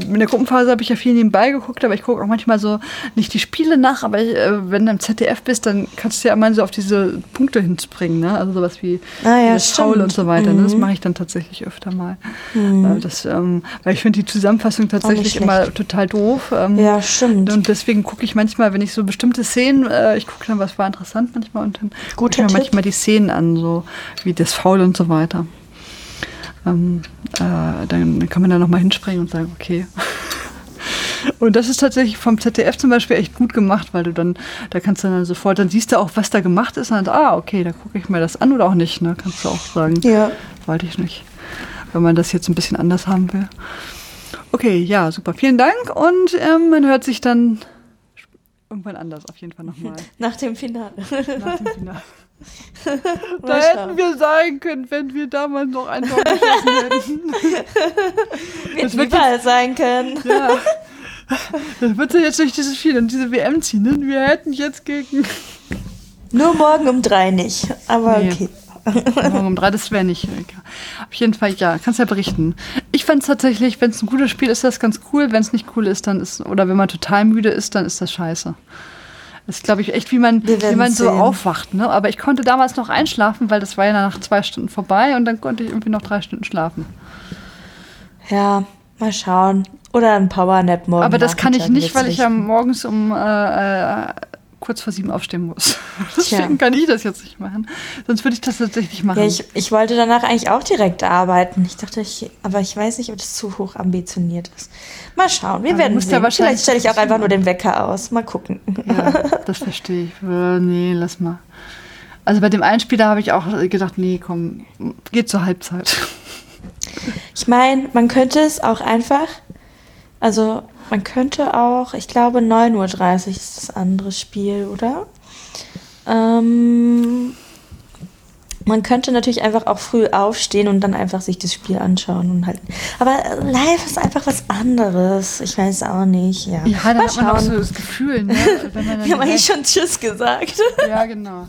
in der Gruppenphase habe ich ja viel nebenbei geguckt, aber ich gucke auch manchmal so nicht die Spiele nach, aber ich, äh, wenn du im ZDF bist, dann kannst du ja immer so auf diese Punkte hinspringen, ne? Also sowas wie Ah ja, das stimmt. und so weiter. Ne? Das Mhm. mache ich dann tatsächlich öfter mal. Äh, das, ähm, weil ich finde die Zusammenfassung tatsächlich immer total doof. Ähm, Ja, stimmt. und deswegen gucke ich manchmal, wenn ich so bestimmte Szenen, äh, ich gucke dann, was war interessant manchmal und dann gucke ich mir manchmal die Szenen an, so wie das Foul und so weiter. Ähm, äh, dann kann man da nochmal hinspringen und sagen, okay. Und das ist tatsächlich vom ZDF zum Beispiel echt gut gemacht, weil du dann, da kannst du dann sofort, dann siehst du auch, was da gemacht ist und dann, ah, okay, da gucke ich mir das an oder auch nicht, ne? Kannst du auch sagen. Ja. Wollte ich nicht. Wenn man das jetzt ein bisschen anders haben will. Okay, ja, super. Vielen Dank und ähm, man hört sich dann irgendwann anders auf jeden Fall nochmal Nach dem Finale. nach dem Finale. Da hätten wir sein können, wenn wir damals noch ein Tor geschossen hätten. Wird Das wird überall sein können. Ja. Das wird sich jetzt durch dieses Spiel und diese WM ziehen. Ne? Wir hätten jetzt gegen. Nur morgen um drei nicht. Aber Nee. okay. Morgen um drei, das wäre nicht. Auf jeden Fall, ja, kannst ja berichten. Ich fand es tatsächlich, wenn es ein gutes Spiel ist, das ganz cool. Wenn es nicht cool ist, dann ist, oder wenn man total müde ist, dann ist das scheiße. Das ist, glaube ich, echt, wie man, wie man so aufwacht. Ne? Aber ich konnte damals noch einschlafen, weil das war ja nach zwei Stunden vorbei und dann konnte ich irgendwie noch drei Stunden schlafen. Ja, mal schauen. Oder ein Powernap morgen. Aber das kann ich nicht, weil ich ja morgens um äh, äh, kurz vor sieben aufstehen muss. Deswegen kann ich das jetzt nicht machen. Sonst würde ich das tatsächlich machen. Ja, ich, ich wollte danach eigentlich auch direkt arbeiten. Ich dachte, ich, aber ich weiß nicht, ob das zu hoch ambitioniert ist. Mal schauen, wir Aber du werden ja sehen. wahrscheinlich Vielleicht stelle ich auch einfach nur den Wecker aus. Mal gucken. Ja, das verstehe ich. Äh, nee, lass mal. Also bei dem einen Spieler habe ich auch gedacht, nee, komm, geht zur Halbzeit. Ich meine, man könnte es auch einfach, also man könnte auch, ich glaube 9.30 Uhr ist das andere Spiel, oder? Ähm, man könnte natürlich einfach auch früh aufstehen und dann einfach sich das Spiel anschauen und halt. Aber live ist einfach was anderes. Ich weiß auch nicht. Ja, Ja, dann Mal hat man auch so das Gefühl, ne? Wenn man dann Wir haben eigentlich schon Tschüss gesagt. Ja, genau.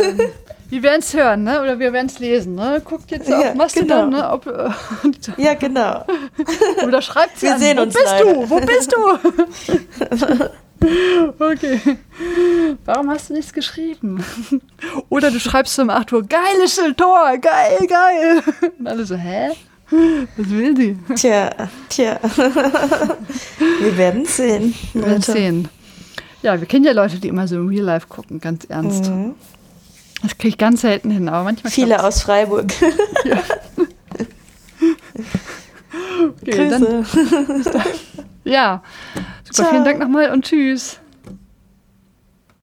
ähm, wir werden es hören, ne? Oder wir werden es lesen, ne? Guckt jetzt Ja, auf Mastodon, genau. ne? Ob, äh, ja, genau. oder schreibt sie Wir an. sehen Wo uns bist leider. du? Wo bist du? okay. Warum hast du nichts geschrieben? Oder du schreibst um 8 Uhr, geiles Tor, geil, geil. Und alle so, hä? Was will die? Tja, tja. Wir werden sehen. Wir werden sehen. Ja, wir kennen ja Leute, die immer so im Real Life gucken, ganz ernst. Mhm. Das kriege ich ganz selten hin, aber manchmal Viele aus Freiburg. Okay, dann, Grüße. ja, super, Ciao. vielen Dank nochmal und tschüss.